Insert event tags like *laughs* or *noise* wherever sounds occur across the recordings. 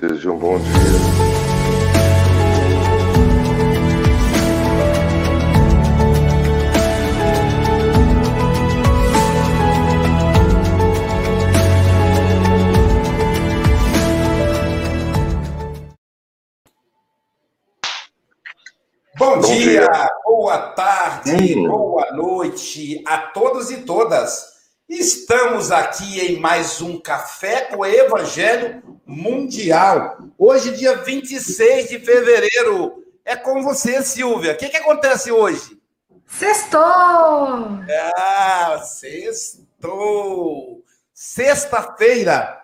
Seja um bom dia. Bom, Bom dia, dia, boa tarde, hum. boa noite a todos e todas. Estamos aqui em mais um Café com Evangelho Mundial. Hoje, dia 26 de fevereiro. É com você, Silvia. O que, que acontece hoje? Sextou! Ah, sextou! Sexta-feira,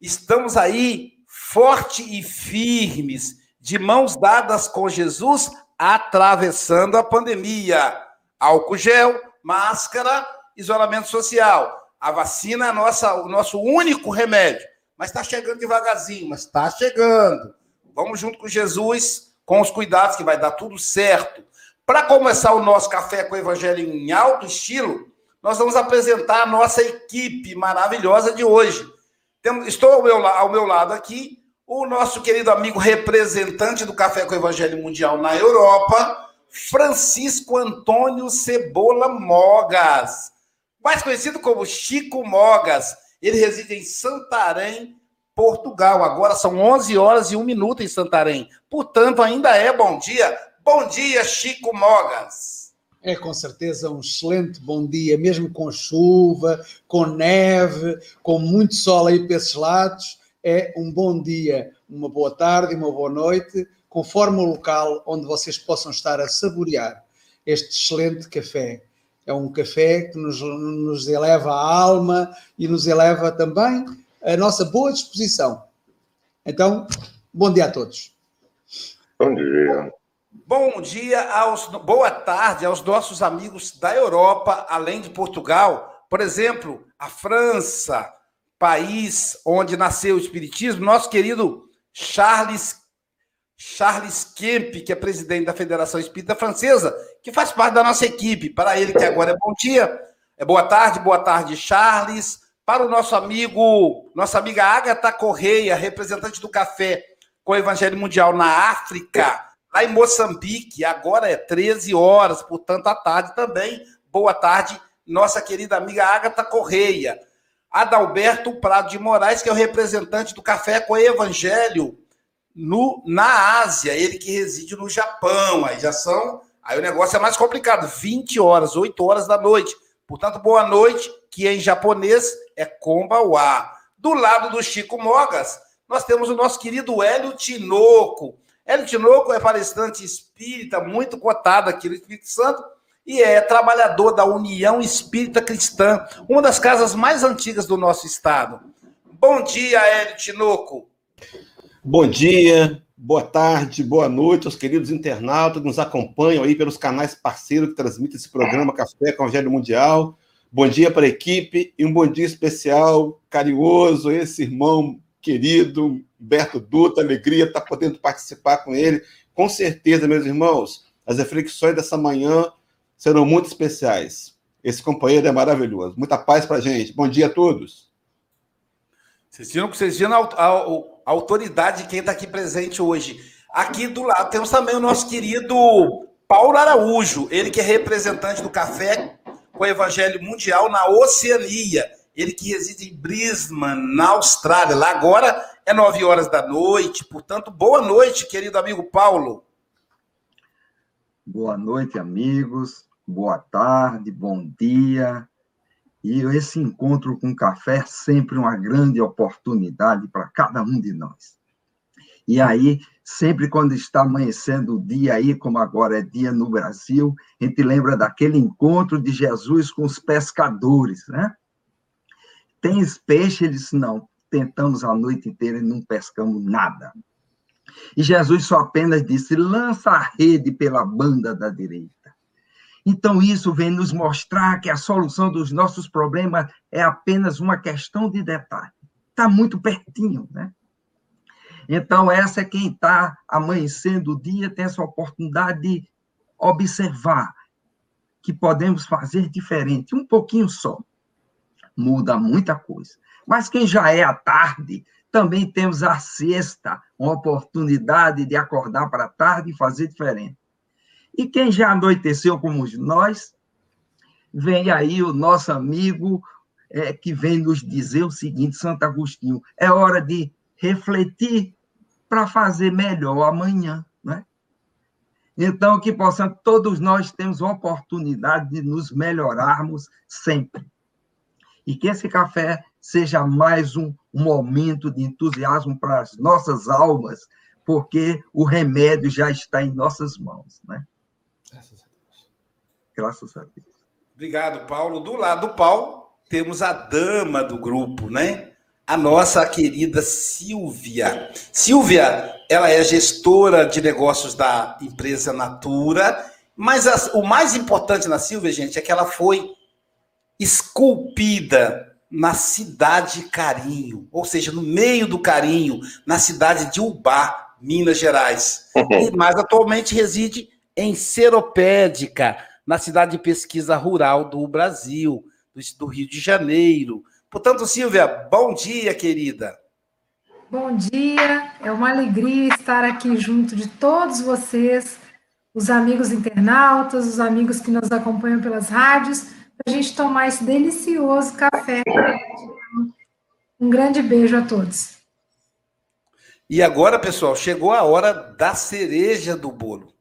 estamos aí forte e firmes, de mãos dadas com Jesus atravessando a pandemia. Álcool gel, máscara, isolamento social. A vacina é nossa, o nosso único remédio. Mas está chegando devagarzinho, mas está chegando. Vamos junto com Jesus, com os cuidados, que vai dar tudo certo. Para começar o nosso café com o evangelho em alto estilo, nós vamos apresentar a nossa equipe maravilhosa de hoje. Estou ao meu, ao meu lado aqui o nosso querido amigo representante do Café com o Evangelho Mundial na Europa, Francisco Antônio Cebola Mogas, mais conhecido como Chico Mogas. Ele reside em Santarém, Portugal. Agora são 11 horas e 1 minuto em Santarém. Portanto, ainda é bom dia. Bom dia, Chico Mogas. É com certeza um excelente bom dia, mesmo com chuva, com neve, com muito sol aí para esses lados é um bom dia, uma boa tarde uma boa noite, conforme o local onde vocês possam estar a saborear este excelente café. É um café que nos, nos eleva a alma e nos eleva também a nossa boa disposição. Então, bom dia a todos. Bom dia. Bom dia aos boa tarde aos nossos amigos da Europa, além de Portugal, por exemplo, a França, país onde nasceu o Espiritismo, nosso querido Charles Charles Kemp, que é presidente da Federação Espírita Francesa, que faz parte da nossa equipe. Para ele, que agora é bom dia, é boa tarde, boa tarde, Charles. Para o nosso amigo, nossa amiga Agatha Correia, representante do Café com o Evangelho Mundial na África, lá em Moçambique, agora é 13 horas, portanto, à tarde também. Boa tarde, nossa querida amiga Agatha Correia. Adalberto Prado de Moraes, que é o representante do Café com Evangelho no, na Ásia, ele que reside no Japão. Aí já são. Aí o negócio é mais complicado: 20 horas, 8 horas da noite. Portanto, boa noite, que em japonês é Kombawa. Do lado do Chico Mogas, nós temos o nosso querido Hélio Tinoco. Hélio Tinoco é palestrante espírita, muito cotado aqui no Espírito Santo e é trabalhador da União Espírita Cristã, uma das casas mais antigas do nosso estado. Bom dia, Hélio Tinoco. Bom dia, boa tarde, boa noite aos queridos internautas que nos acompanham aí pelos canais parceiros que transmitem esse programa Café com o Evangelho Mundial. Bom dia para a equipe e um bom dia especial, carinhoso, esse irmão querido, Humberto Dutra, alegria estar podendo participar com ele. Com certeza, meus irmãos, as reflexões dessa manhã serão muito especiais. Esse companheiro é maravilhoso. Muita paz para gente. Bom dia a todos. Vocês viram, vocês viram a, a, autoridade de quem está aqui presente hoje. Aqui do lado temos também o nosso querido Paulo Araújo, ele que é representante do Café com o Evangelho Mundial na Oceania. Ele que reside em Brisbane, na Austrália. Lá agora é nove horas da noite. Portanto, boa noite, querido amigo Paulo. Boa noite, amigos boa tarde, bom dia. E esse encontro com café é sempre uma grande oportunidade para cada um de nós. E aí, sempre quando está amanhecendo o dia aí, como agora é dia no Brasil, a gente lembra daquele encontro de Jesus com os pescadores, né? Tens peixe? Ele disse, não, tentamos a noite inteira e não pescamos nada. E Jesus só apenas disse, lança a rede pela banda da direita. Então, isso vem nos mostrar que a solução dos nossos problemas é apenas uma questão de detalhe. Está muito pertinho, né? Então, essa é quem está amanhecendo o dia, tem essa oportunidade de observar que podemos fazer diferente, um pouquinho só. Muda muita coisa. Mas quem já é à tarde, também temos a sexta, uma oportunidade de acordar para a tarde e fazer diferente. E quem já anoiteceu como nós, vem aí o nosso amigo é, que vem nos dizer o seguinte, Santo Agostinho, é hora de refletir para fazer melhor amanhã, né? Então, que possamos, todos nós temos uma oportunidade de nos melhorarmos sempre. E que esse café seja mais um momento de entusiasmo para as nossas almas, porque o remédio já está em nossas mãos, né? Graças a Deus. Graças a Deus. Obrigado, Paulo. Do lado do Paulo, temos a dama do grupo, né? A nossa querida Silvia. Silvia, ela é gestora de negócios da empresa Natura, mas as, o mais importante na Silvia, gente, é que ela foi esculpida na cidade Carinho, ou seja, no meio do Carinho, na cidade de Ubá, Minas Gerais. *laughs* Uhum. Mas atualmente reside em Seropédica, na cidade de pesquisa rural do Brasil, do Rio de Janeiro. Portanto, Silvia, bom dia, querida. Bom dia, é uma alegria estar aqui junto de todos vocês, os amigos internautas, os amigos que nos acompanham pelas rádios, para a gente tomar esse delicioso café. Um grande beijo a todos. E agora, pessoal, chegou a hora da cereja do bolo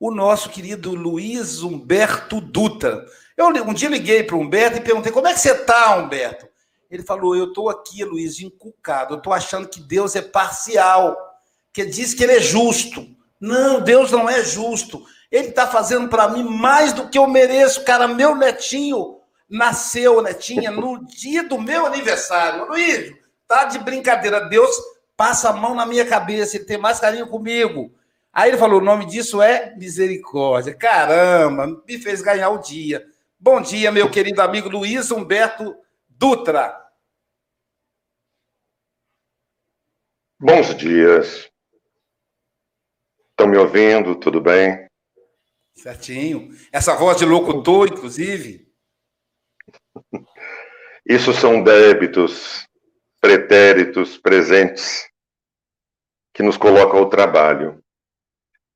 o nosso querido Luiz Humberto Dutra. Eu um dia liguei para o Humberto e perguntei: como é que você está, Humberto? Ele falou: eu estou aqui, Luiz, encucado. Eu estou achando que Deus é parcial, que diz que ele é justo. Não, Deus não é justo. Ele está fazendo para mim mais do que eu mereço. Cara, meu netinho nasceu, netinha, no dia do meu aniversário. Luiz, tá de brincadeira. Deus passa a mão na minha cabeça, ele tem mais carinho comigo. Aí ele falou: o nome disso é misericórdia. Caramba, me fez ganhar o dia. Bom dia, meu querido amigo Luiz Humberto Dutra. Bons dias. Estão me ouvindo? Tudo bem? Certinho. Essa voz de locutor, inclusive. *laughs* Isso são débitos, pretéritos, presentes que nos colocam ao trabalho.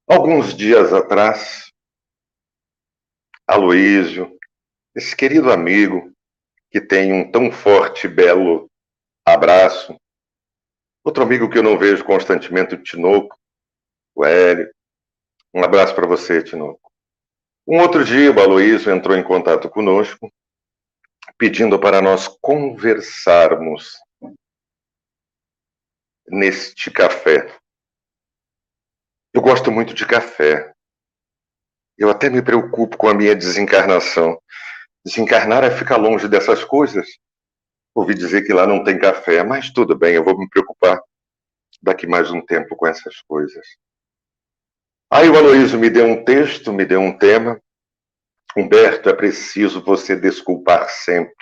Alguns dias atrás, Aloísio, esse querido amigo que tem um tão forte e belo abraço, outro amigo que eu não vejo constantemente, o Tinoco, o Hélio, um abraço para você, Tinoco. Um outro dia, o Aloísio entrou em contato conosco, pedindo para nós conversarmos neste café. Eu gosto muito de café. Eu até me preocupo com a minha desencarnação. Desencarnar é ficar longe dessas coisas. Ouvi dizer que lá não tem café, mas tudo bem, eu vou me preocupar daqui mais um tempo com essas coisas. Aí o Aloysio me deu um texto, me deu um tema. Humberto, é preciso você desculpar sempre,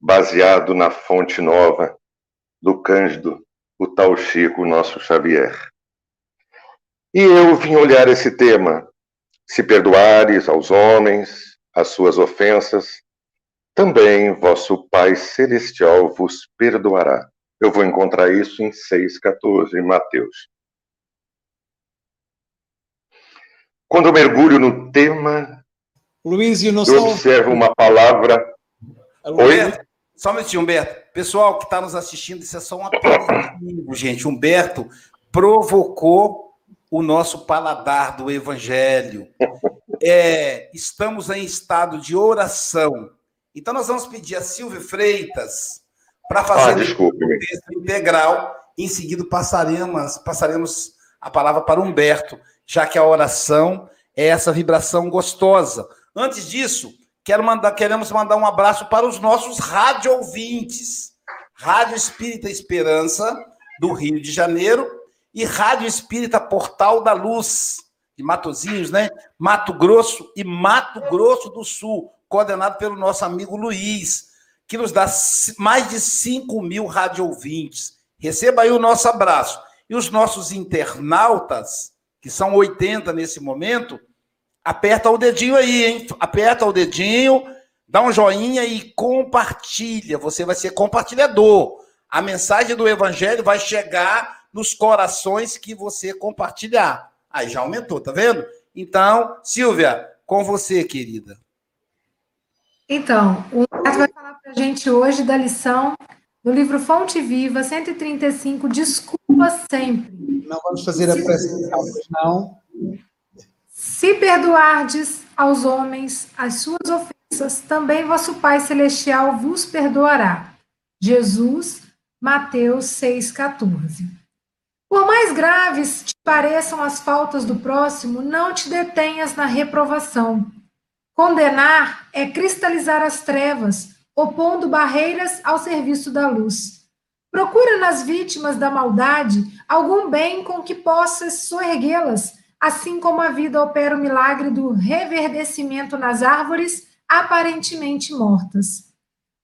baseado na fonte nova do Cândido, o tal Chico, o nosso Xavier. E eu vim olhar esse tema. Se perdoares aos homens as suas ofensas, também vosso Pai Celestial vos perdoará. Eu vou encontrar isso em 6,14, em Mateus. Quando eu mergulho no tema, Luiz, eu, eu observo uma palavra. Oi? Só um minutinho, Humberto. Pessoal que está nos assistindo, isso é só um aperitivo, gente. Humberto provocou o nosso paladar do Evangelho. É, estamos em estado de oração. Então, nós vamos pedir a Silvia Freitas para fazer ah, um texto integral. Em seguida, passaremos, passaremos a palavra para Humberto, já que a oração é essa vibração gostosa. Antes disso, quero mandar, queremos mandar um abraço para os nossos rádio ouvintes. Rádio Espírita Esperança, do Rio de Janeiro, e Rádio Espírita Portal da Luz, de Matozinhos, né? Mato Grosso e Mato Grosso do Sul, coordenado pelo nosso amigo Luiz, que nos dá mais de 5 mil rádio ouvintes. Receba aí o nosso abraço. E os nossos internautas, que são 80 nesse momento, aperta o dedinho aí, hein? Aperta o dedinho, dá um joinha e compartilha. Você vai ser compartilhador. A mensagem do evangelho vai chegar nos corações que você compartilhar. Aí já aumentou, tá vendo? Então, Silvia, com você, querida. Então, o Roberto vai falar para a gente hoje da lição do livro Fonte Viva, 135, Desculpa Sempre. Não vamos fazer a prece, não. Se perdoardes aos homens as suas ofensas, também vosso Pai Celestial vos perdoará. Jesus, Mateus 6,14. Por mais graves te pareçam as faltas do próximo, não te detenhas na reprovação. Condenar é cristalizar as trevas, opondo barreiras ao serviço da luz. Procura nas vítimas da maldade algum bem com que possas soerguê-las, assim como a vida opera o milagre do reverdecimento nas árvores aparentemente mortas.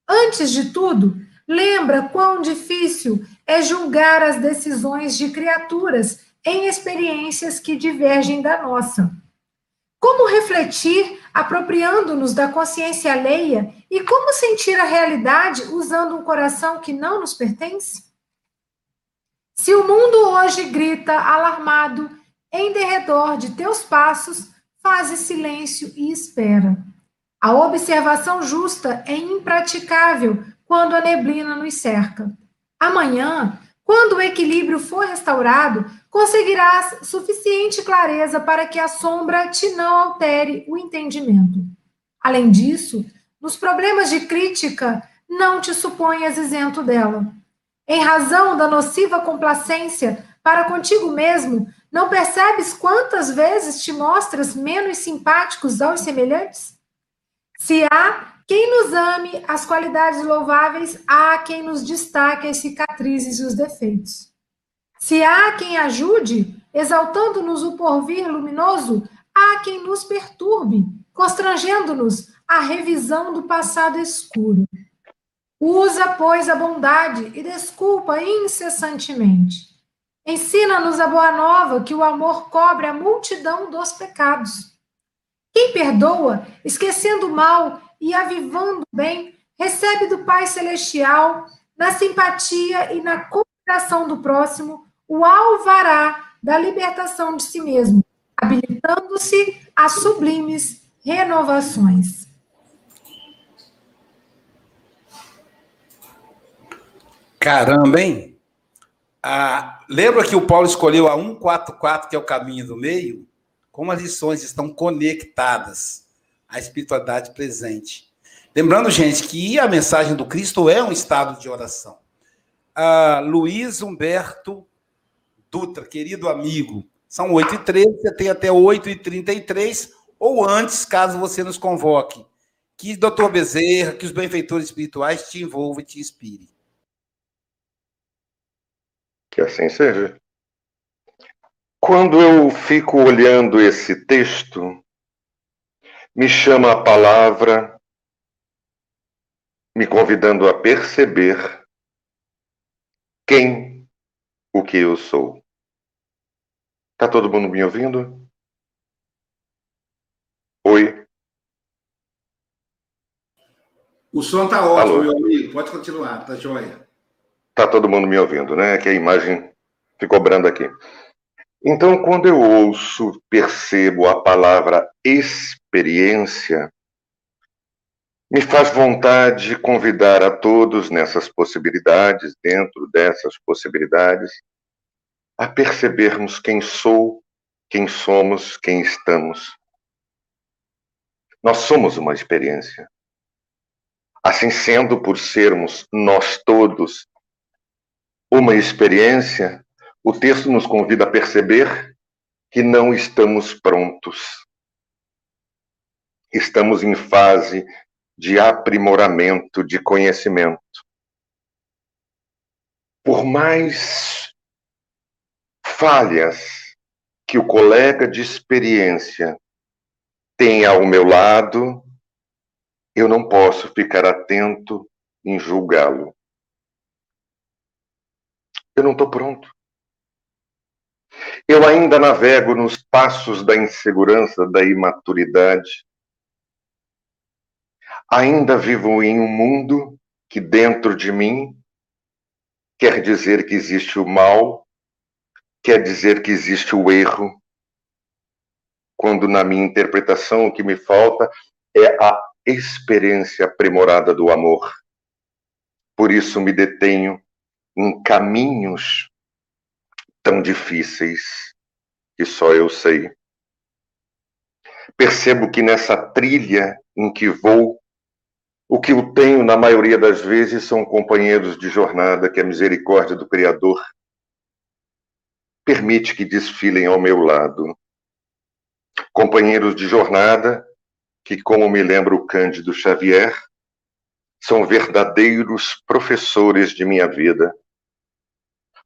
Antes de tudo, lembra quão difícil é julgar as decisões de criaturas em experiências que divergem da nossa. Como refletir apropriando-nos da consciência alheia e como sentir a realidade usando um coração que não nos pertence? Se o mundo hoje grita alarmado em derredor de teus passos, faze silêncio e espera. A observação justa é impraticável quando a neblina nos cerca. Amanhã, quando o equilíbrio for restaurado, conseguirás suficiente clareza para que a sombra te não altere o entendimento. Além disso, nos problemas de crítica, não te suponhas isento dela. Em razão da nociva complacência para contigo mesmo, não percebes quantas vezes te mostras menos simpáticos aos semelhantes? Se há quem nos ame as qualidades louváveis, há quem nos destaque as cicatrizes e os defeitos. Se há quem ajude, exaltando-nos o porvir luminoso, há quem nos perturbe, constrangendo-nos à revisão do passado escuro. Usa, pois, a bondade e desculpa incessantemente. Ensina-nos a boa nova que o amor cobre a multidão dos pecados. Quem perdoa, esquecendo o mal e avivando bem, recebe do Pai Celestial, na simpatia e na cooperação do próximo, o alvará da libertação de si mesmo, habilitando-se a sublimes renovações. Caramba, hein? Ah, lembra que o Paulo escolheu a 144, que é o caminho do meio? Como as lições estão conectadas à espiritualidade presente. Lembrando, gente, que a mensagem do Cristo é um estado de oração. Ah, Luiz Humberto Dutra, querido amigo, são 8h13, você tem até 8h33, ou antes, caso você nos convoque. Que doutor Bezerra, que os benfeitores espirituais te envolvam e te inspirem. Que assim seja. Quando eu fico olhando esse texto, me chama a palavra, me convidando a perceber quem o que eu sou. Tá todo mundo me ouvindo? Oi. O som tá ótimo, Alô. meu amigo. Pode continuar, tá joia. Tá todo mundo me ouvindo, né? Que a imagem ficou branda aqui. Então, quando eu ouço, percebo a palavra experiência, me faz vontade de convidar a todos nessas possibilidades, dentro dessas possibilidades, a percebermos quem sou, quem somos, quem estamos. Nós somos uma experiência. Assim sendo, por sermos nós todos uma experiência, o texto nos convida a perceber que não estamos prontos. Estamos em fase de aprimoramento de conhecimento. Por mais falhas que o colega de experiência tem ao meu lado, eu não posso ficar atento em julgá-lo. Eu não estou pronto. Eu ainda navego nos passos da insegurança, da imaturidade. Ainda vivo em um mundo que dentro de mim quer dizer que existe o mal, quer dizer que existe o erro, quando na minha interpretação o que me falta é a experiência aprimorada do amor. Por isso me detenho em caminhos tão difíceis que só eu sei. Percebo que nessa trilha em que vou, o que eu tenho na maioria das vezes são companheiros de jornada que a misericórdia do Criador permite que desfilem ao meu lado. Companheiros de jornada que, como me lembra o Cândido Xavier, são verdadeiros professores de minha vida.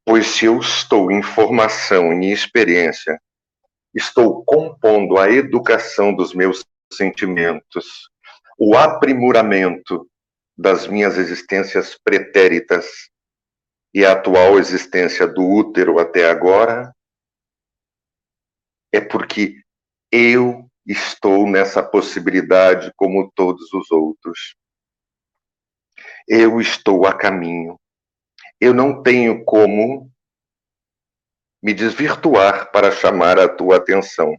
Pois se eu estou em formação, em experiência, estou compondo a educação dos meus sentimentos, o aprimoramento das minhas existências pretéritas e a atual existência do útero até agora, é porque eu estou nessa possibilidade como todos os outros. Eu estou a caminho. Eu não tenho como me desvirtuar para chamar a tua atenção.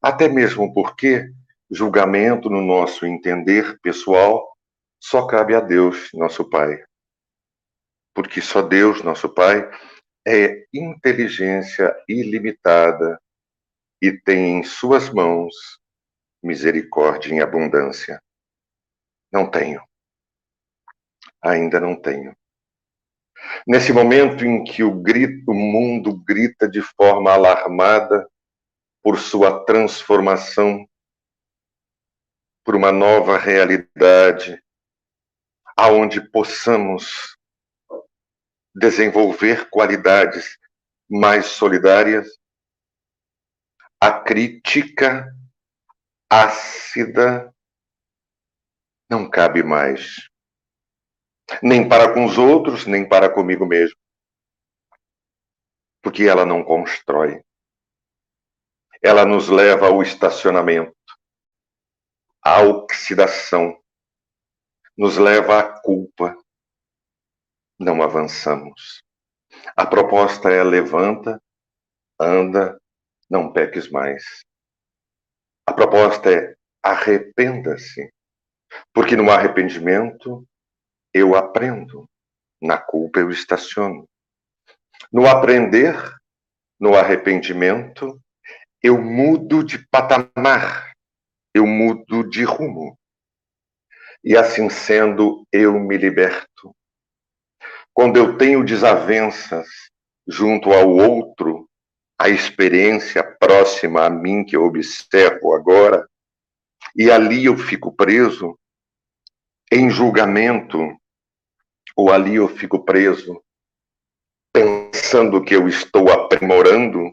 Até mesmo porque julgamento no nosso entender pessoal só cabe a Deus, nosso Pai. Porque só Deus, nosso Pai, é inteligência ilimitada e tem em suas mãos misericórdia em abundância. Não tenho. Ainda não tenho. Nesse momento em que o, grito, o mundo grita de forma alarmada por sua transformação, por uma nova realidade, aonde possamos desenvolver qualidades mais solidárias, a crítica ácida não cabe mais. Nem para com os outros, nem para comigo mesmo. Porque ela não constrói. Ela nos leva ao estacionamento, à oxidação, nos leva à culpa. Não avançamos. A proposta é levanta, anda, não peques mais. A proposta é arrependa-se, porque no arrependimento eu aprendo, na culpa eu estaciono. No aprender, no arrependimento, eu mudo de patamar, eu mudo de rumo. E assim sendo, eu me liberto. Quando eu tenho desavenças junto ao outro, a experiência próxima a mim que eu observo agora, e ali eu fico preso em julgamento, ou ali eu fico preso pensando que eu estou aprimorando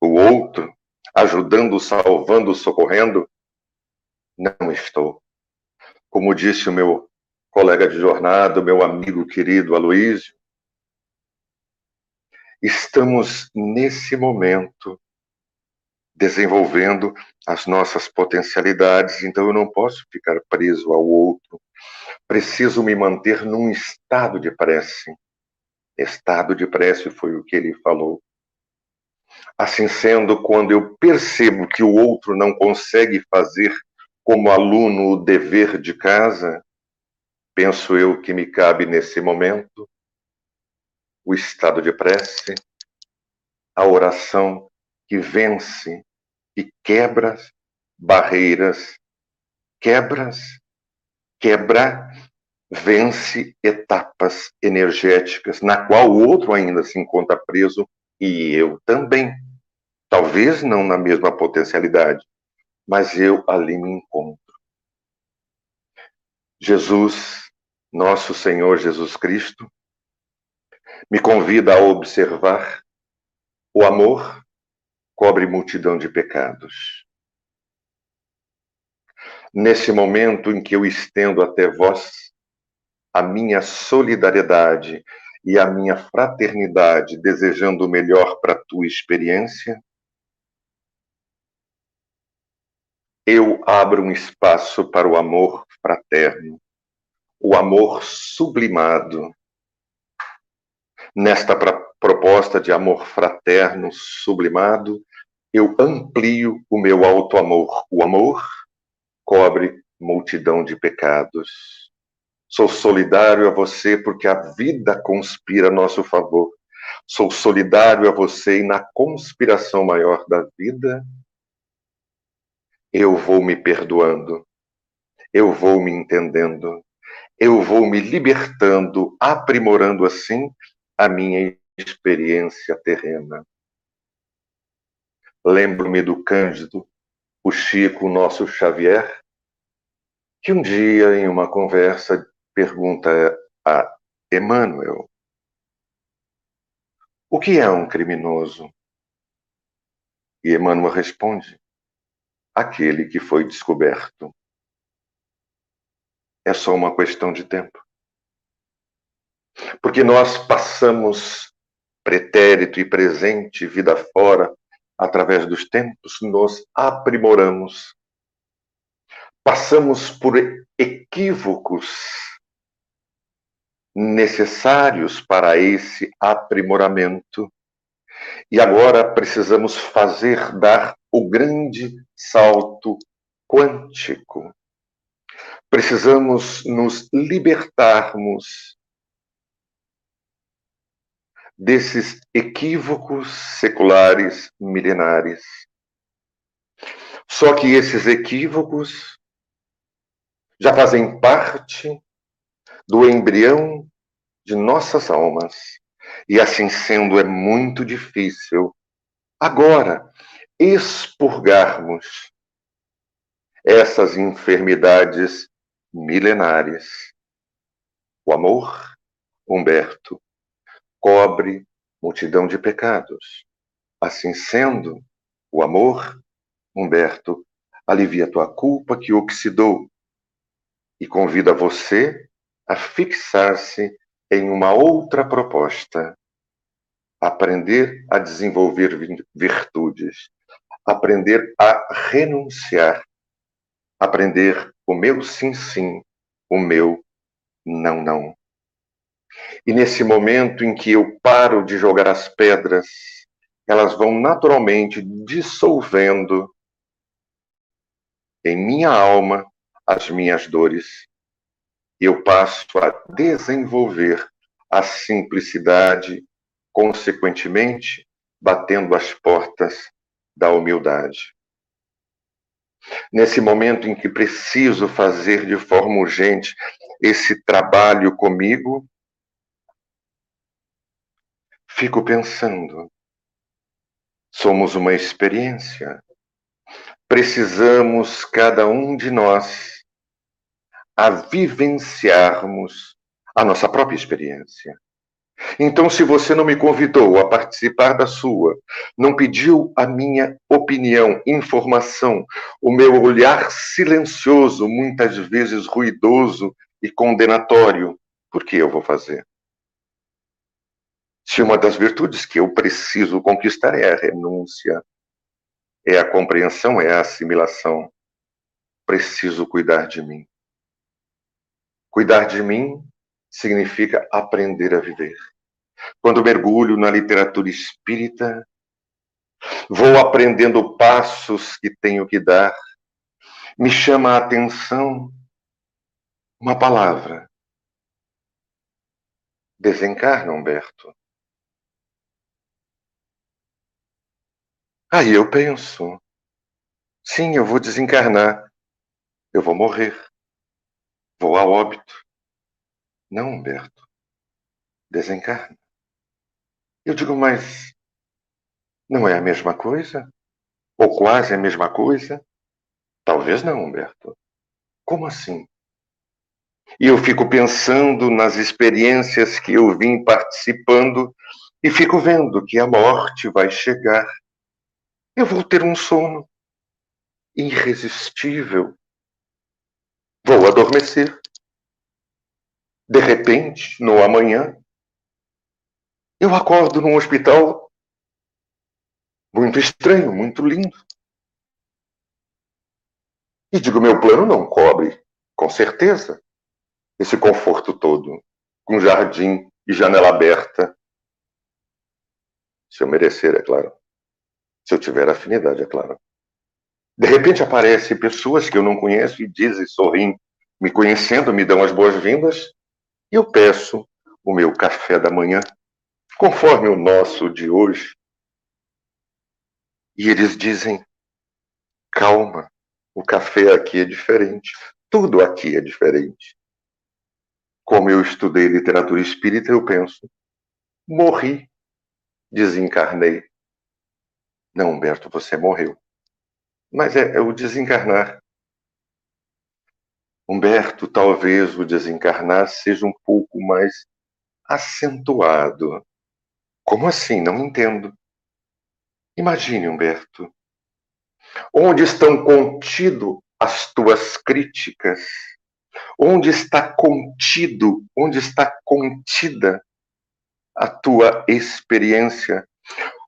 o outro, ajudando, salvando, socorrendo. Não estou. Como disse o meu colega de jornada, meu amigo querido Aloísio, estamos nesse momento desenvolvendo as nossas potencialidades, então eu não posso ficar preso ao outro. Preciso me manter num estado de prece. Estado de prece foi o que ele falou. Assim sendo, quando eu percebo que o outro não consegue fazer como aluno o dever de casa, penso eu que me cabe nesse momento o estado de prece, a oração que vence e quebra barreiras, quebras, quebra, vence etapas energéticas na qual o outro ainda se encontra preso e eu também. Talvez não na mesma potencialidade, mas eu ali me encontro. Jesus, nosso Senhor Jesus Cristo, me convida a observar o amor cobre multidão de pecados. Nesse momento em que eu estendo até vós a minha solidariedade e a minha fraternidade, desejando o melhor para a tua experiência, eu abro um espaço para o amor fraterno, o amor sublimado, Nesta proposta de amor fraterno sublimado, eu amplio o meu alto amor. O amor cobre multidão de pecados. Sou solidário a você porque a vida conspira a nosso favor. Sou solidário a você e na conspiração maior da vida, eu vou me perdoando, eu vou me entendendo, eu vou me libertando, aprimorando assim a minha experiência terrena. Lembro-me do Cândido, o Chico, o nosso Xavier, que um dia, em uma conversa, pergunta a Emmanuel: O que é um criminoso? E Emmanuel responde: Aquele que foi descoberto. É só uma questão de tempo. Porque nós passamos pretérito e presente, vida fora, através dos tempos, nos aprimoramos. Passamos por equívocos necessários para esse aprimoramento. E agora precisamos fazer dar o grande salto quântico. Precisamos nos libertarmos desses equívocos seculares milenares. Só que esses equívocos já fazem parte do embrião de nossas almas. E assim sendo, é muito difícil agora expurgarmos essas enfermidades milenares. O amor, Humberto, cobre multidão de pecados. Assim sendo, o amor, Humberto, alivia tua culpa que oxidou e convida você a fixar-se em uma outra proposta. Aprender a desenvolver virtudes, aprender a renunciar, aprender o meu sim, sim, o meu não, não. E nesse momento em que eu paro de jogar as pedras, elas vão naturalmente dissolvendo em minha alma as minhas dores. Eu passo a desenvolver a simplicidade, consequentemente, batendo as portas da humildade. Nesse momento em que preciso fazer de forma urgente esse trabalho comigo, Fico pensando, somos uma experiência. Precisamos, cada um de nós, a vivenciarmos a nossa própria experiência. Então, se você não me convidou a participar da sua, não pediu a minha opinião, informação, o meu olhar silencioso, muitas vezes ruidoso e condenatório, por que eu vou fazer? Se uma das virtudes que eu preciso conquistar é a renúncia, é a compreensão, é a assimilação, preciso cuidar de mim. Cuidar de mim significa aprender a viver. Quando mergulho na literatura espírita, vou aprendendo passos que tenho que dar. Me chama a atenção uma palavra. Desencarna, Humberto. Aí eu penso, sim, eu vou desencarnar, eu vou morrer, vou a óbito. Não, Humberto, desencarna. Eu digo, mas não é a mesma coisa? Ou quase a mesma coisa? Talvez não, Humberto. Como assim? E eu fico pensando nas experiências que eu vim participando e fico vendo que a morte vai chegar eu vou ter um sono irresistível. Vou adormecer. De repente, no amanhã, eu acordo num hospital muito estranho, muito lindo. E digo, meu plano não cobre, com certeza, esse conforto todo, com jardim e janela aberta, Se eu merecer, é claro. Se eu tiver afinidade, é claro. De repente aparecem pessoas que eu não conheço e dizem, sorrindo, me conhecendo, me dão as boas-vindas, e eu peço o meu café da manhã, conforme o nosso de hoje. E eles dizem: calma, o café aqui é diferente, tudo aqui é diferente. Como eu estudei literatura espírita, eu penso: morri, desencarnei. Não, Humberto, você morreu. Mas é, é o desencarnar. Humberto, talvez o desencarnar seja um pouco mais acentuado. Como assim? Não entendo. Imagine, Humberto, onde estão contido as tuas críticas? Onde está contido, onde está contida a tua experiência,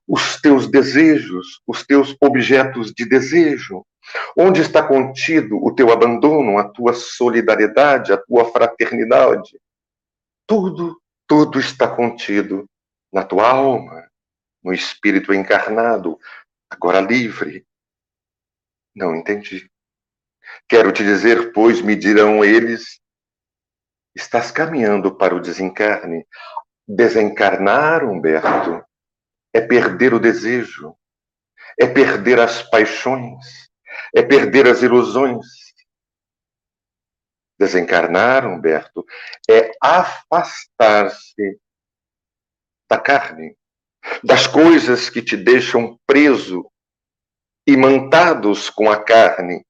os teus desejos, os teus objetos de desejo? Onde está contido o teu abandono, a tua solidariedade, a tua fraternidade? Tudo, tudo está contido na tua alma, no espírito encarnado, agora livre. Não entendi. Quero te dizer, pois me dirão eles, estás caminhando para o desencarne. Desencarnar, Humberto, é perder o desejo, é perder as paixões, é perder as ilusões. Desencarnar, Humberto, é afastar-se da carne, das coisas que te deixam preso, imantados com a carne,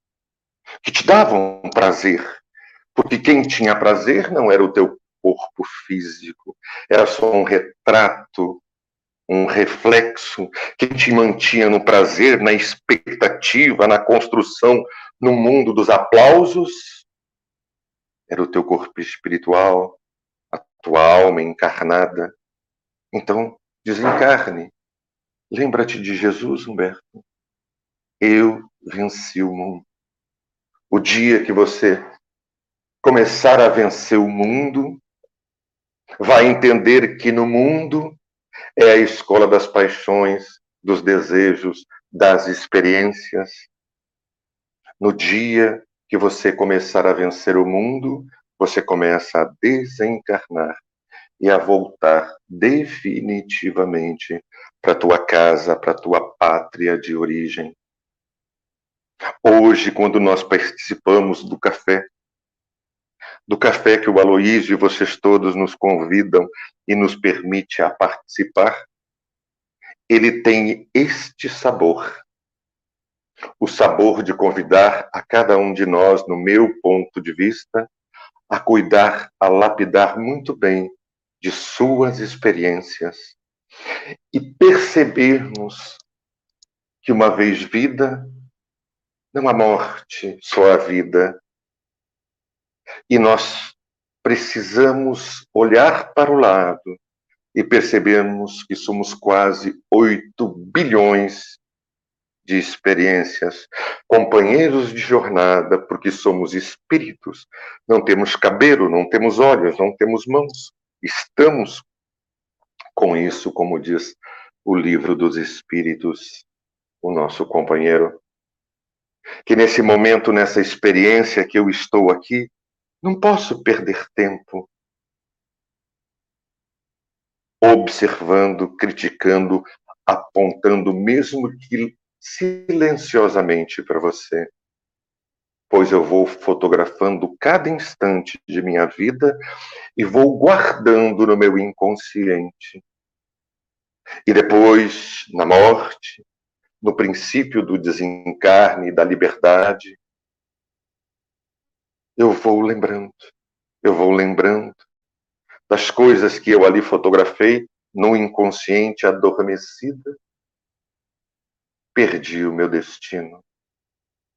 que te davam prazer. Porque quem tinha prazer não era o teu corpo físico, era só um retrato um reflexo que te mantinha no prazer, na expectativa, na construção, no mundo dos aplausos, era o teu corpo espiritual, a tua alma encarnada. Então, desencarne. Lembra-te de Jesus, Humberto. Eu venci o mundo. O dia que você começar a vencer o mundo, vai entender que no mundo é a escola das paixões, dos desejos, das experiências. No dia que você começar a vencer o mundo, você começa a desencarnar e a voltar definitivamente para tua casa, para tua pátria de origem. Hoje, quando nós participamos do café, do café que o Aloísio e vocês todos nos convidam e nos permite a participar, ele tem este sabor. O sabor de convidar a cada um de nós, no meu ponto de vista, a cuidar, a lapidar muito bem de suas experiências e percebermos que uma vez vida, não há morte, só a vida, e nós precisamos olhar para o lado e percebermos que somos quase 8 bilhões de experiências, companheiros de jornada, porque somos espíritos, não temos cabelo, não temos olhos, não temos mãos. Estamos com isso, como diz o livro dos espíritos, o nosso companheiro. Que nesse momento, nessa experiência que eu estou aqui, não posso perder tempo observando, criticando, apontando, mesmo que silenciosamente para você. Pois eu vou fotografando cada instante de minha vida e vou guardando no meu inconsciente. E depois, na morte, no princípio do desencarne, da liberdade, eu vou lembrando, eu vou lembrando das coisas que eu ali fotografei no inconsciente adormecida. Perdi o meu destino,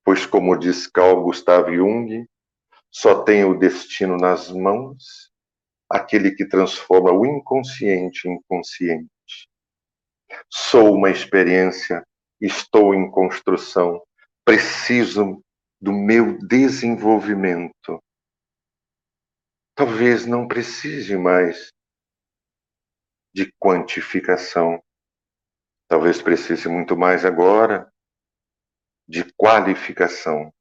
pois, como diz Carl Gustav Jung, só tem o destino nas mãos aquele que transforma o inconsciente em consciente. Sou uma experiência, estou em construção, preciso do meu desenvolvimento. Talvez não precise mais de quantificação. Talvez precise muito mais agora de qualificação.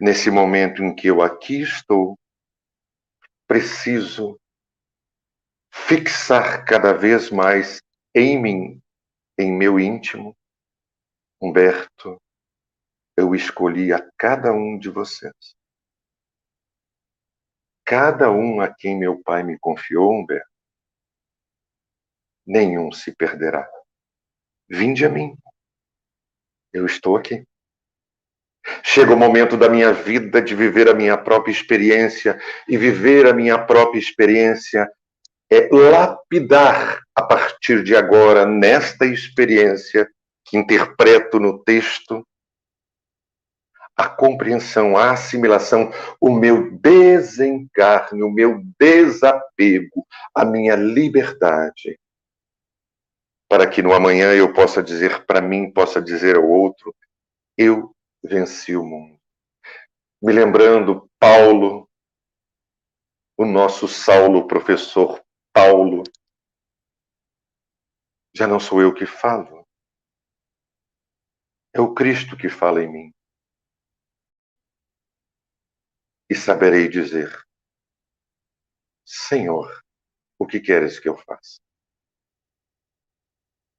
Nesse momento em que eu aqui estou, preciso fixar cada vez mais em mim, em meu íntimo, Humberto, eu escolhi a cada um de vocês. Cada um a quem meu pai me confiou, Humberto, nenhum se perderá. Vinde a mim. Eu estou aqui. Chega o momento da minha vida de viver a minha própria experiência, e viver a minha própria experiência é lapidar a partir de agora, nesta experiência que interpreto no texto, a compreensão, a assimilação, o meu desencarne, o meu desapego, a minha liberdade para que no amanhã eu possa dizer para mim, possa dizer ao outro, eu venci o mundo. Me lembrando Paulo, o nosso Saulo, professor Paulo, já não sou eu que falo, é o Cristo que fala em mim. E saberei dizer: Senhor, o que queres que eu faça?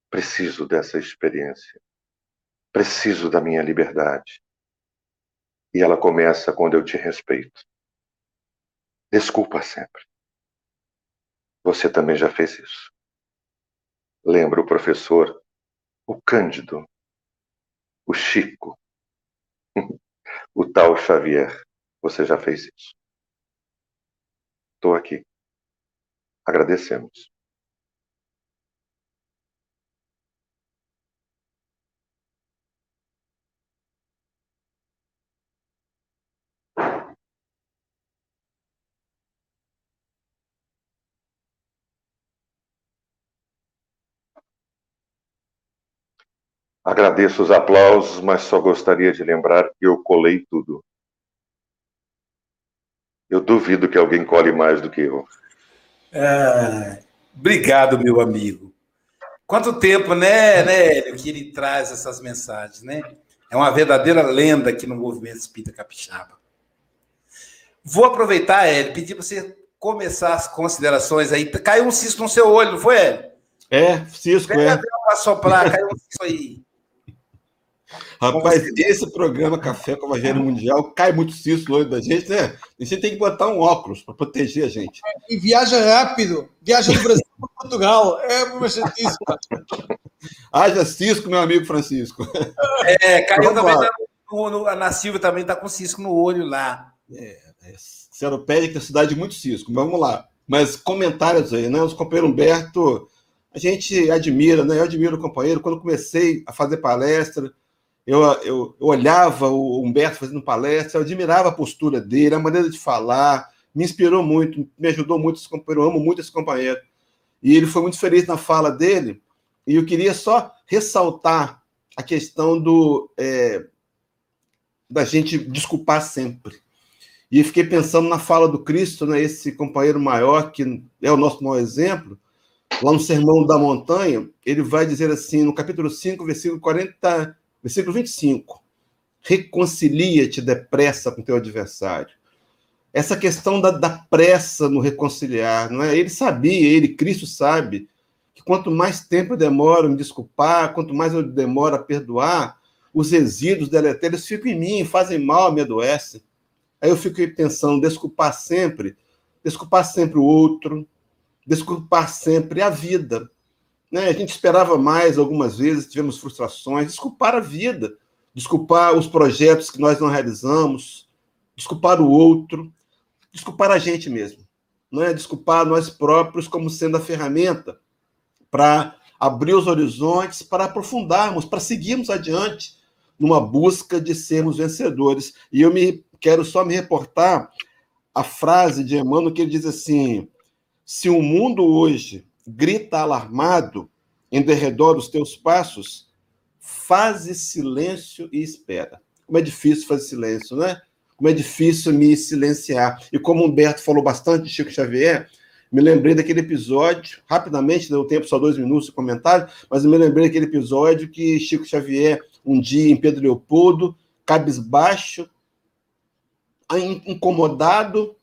Preciso dessa experiência. Preciso da minha liberdade. E ela começa quando eu te respeito. Desculpa sempre. Você também já fez isso. Lembra o professor, o Cândido, o Chico, *laughs* o tal Xavier. Você já fez isso. Estou aqui. Agradecemos. Agradeço os aplausos, mas só gostaria de lembrar que eu colei tudo. Eu duvido que alguém cole mais do que eu. É, obrigado, meu amigo. Quanto tempo, né, né, que ele traz essas mensagens, né? É uma verdadeira lenda aqui no movimento espírita capixaba. Vou aproveitar, Hélio, pedir para você começar as considerações aí. Caiu um cisco no seu olho, não foi, Hélio? É, cisco, é. Para soprar, caiu um cisco aí. Rapaz, esse programa Café com o Evangelho Mundial cai muito cisco no olho da gente, né? A gente tem que botar um óculos para proteger a gente. E viaja rápido, viaja do Brasil para Portugal. É uma chatice. Haja cisco, meu amigo Francisco. É, caiu também no, no, na Silva também está com cisco no olho lá. É, é, Seropédica é cidade de muito cisco. Vamos lá. Mas comentários aí, né? Os companheiros Humberto, a gente admira, né? Eu admiro o companheiro. Quando comecei a fazer palestra, eu, eu, eu, olhava o Humberto fazendo palestra, eu admirava a postura dele, a maneira de falar, me inspirou muito, me ajudou muito esse companheiro, eu amo muito esse companheiro. E ele foi muito feliz na fala dele, e eu queria só ressaltar a questão do é, da gente desculpar sempre. E fiquei pensando na fala do Cristo, né, esse companheiro maior, que é o nosso maior exemplo, lá no Sermão da Montanha, ele vai dizer assim, no capítulo 5, versículo 40, Versículo 25. Reconcilia-te depressa com teu adversário. Essa questão da, da, pressa no reconciliar, não é? Ele sabia, ele, Cristo sabe, que quanto mais tempo eu demoro em me desculpar, quanto mais eu demoro a perdoar, os resíduos deletérios ficam em mim, fazem mal, me adoecem. Aí eu fico pensando, desculpar sempre, desculpar sempre o outro, desculpar sempre a vida. Né? A gente esperava mais algumas vezes, tivemos frustrações. Desculpar a vida, desculpar os projetos que nós não realizamos, desculpar o outro, desculpar a gente mesmo. Não é? Desculpar nós próprios como sendo a ferramenta para abrir os horizontes, para aprofundarmos, para seguirmos adiante numa busca de sermos vencedores. E eu me quero só me reportar a frase de Emmanuel que ele diz assim: se o mundo hoje grita alarmado em derredor dos teus passos, faze silêncio e espera. Como é difícil fazer silêncio, né? Como é difícil me silenciar. E como Humberto falou bastante, Chico Xavier, me lembrei daquele episódio, rapidamente, deu tempo, só dois minutos de comentário, mas me lembrei daquele episódio que Chico Xavier, um dia em Pedro Leopoldo, cabisbaixo, incomodado,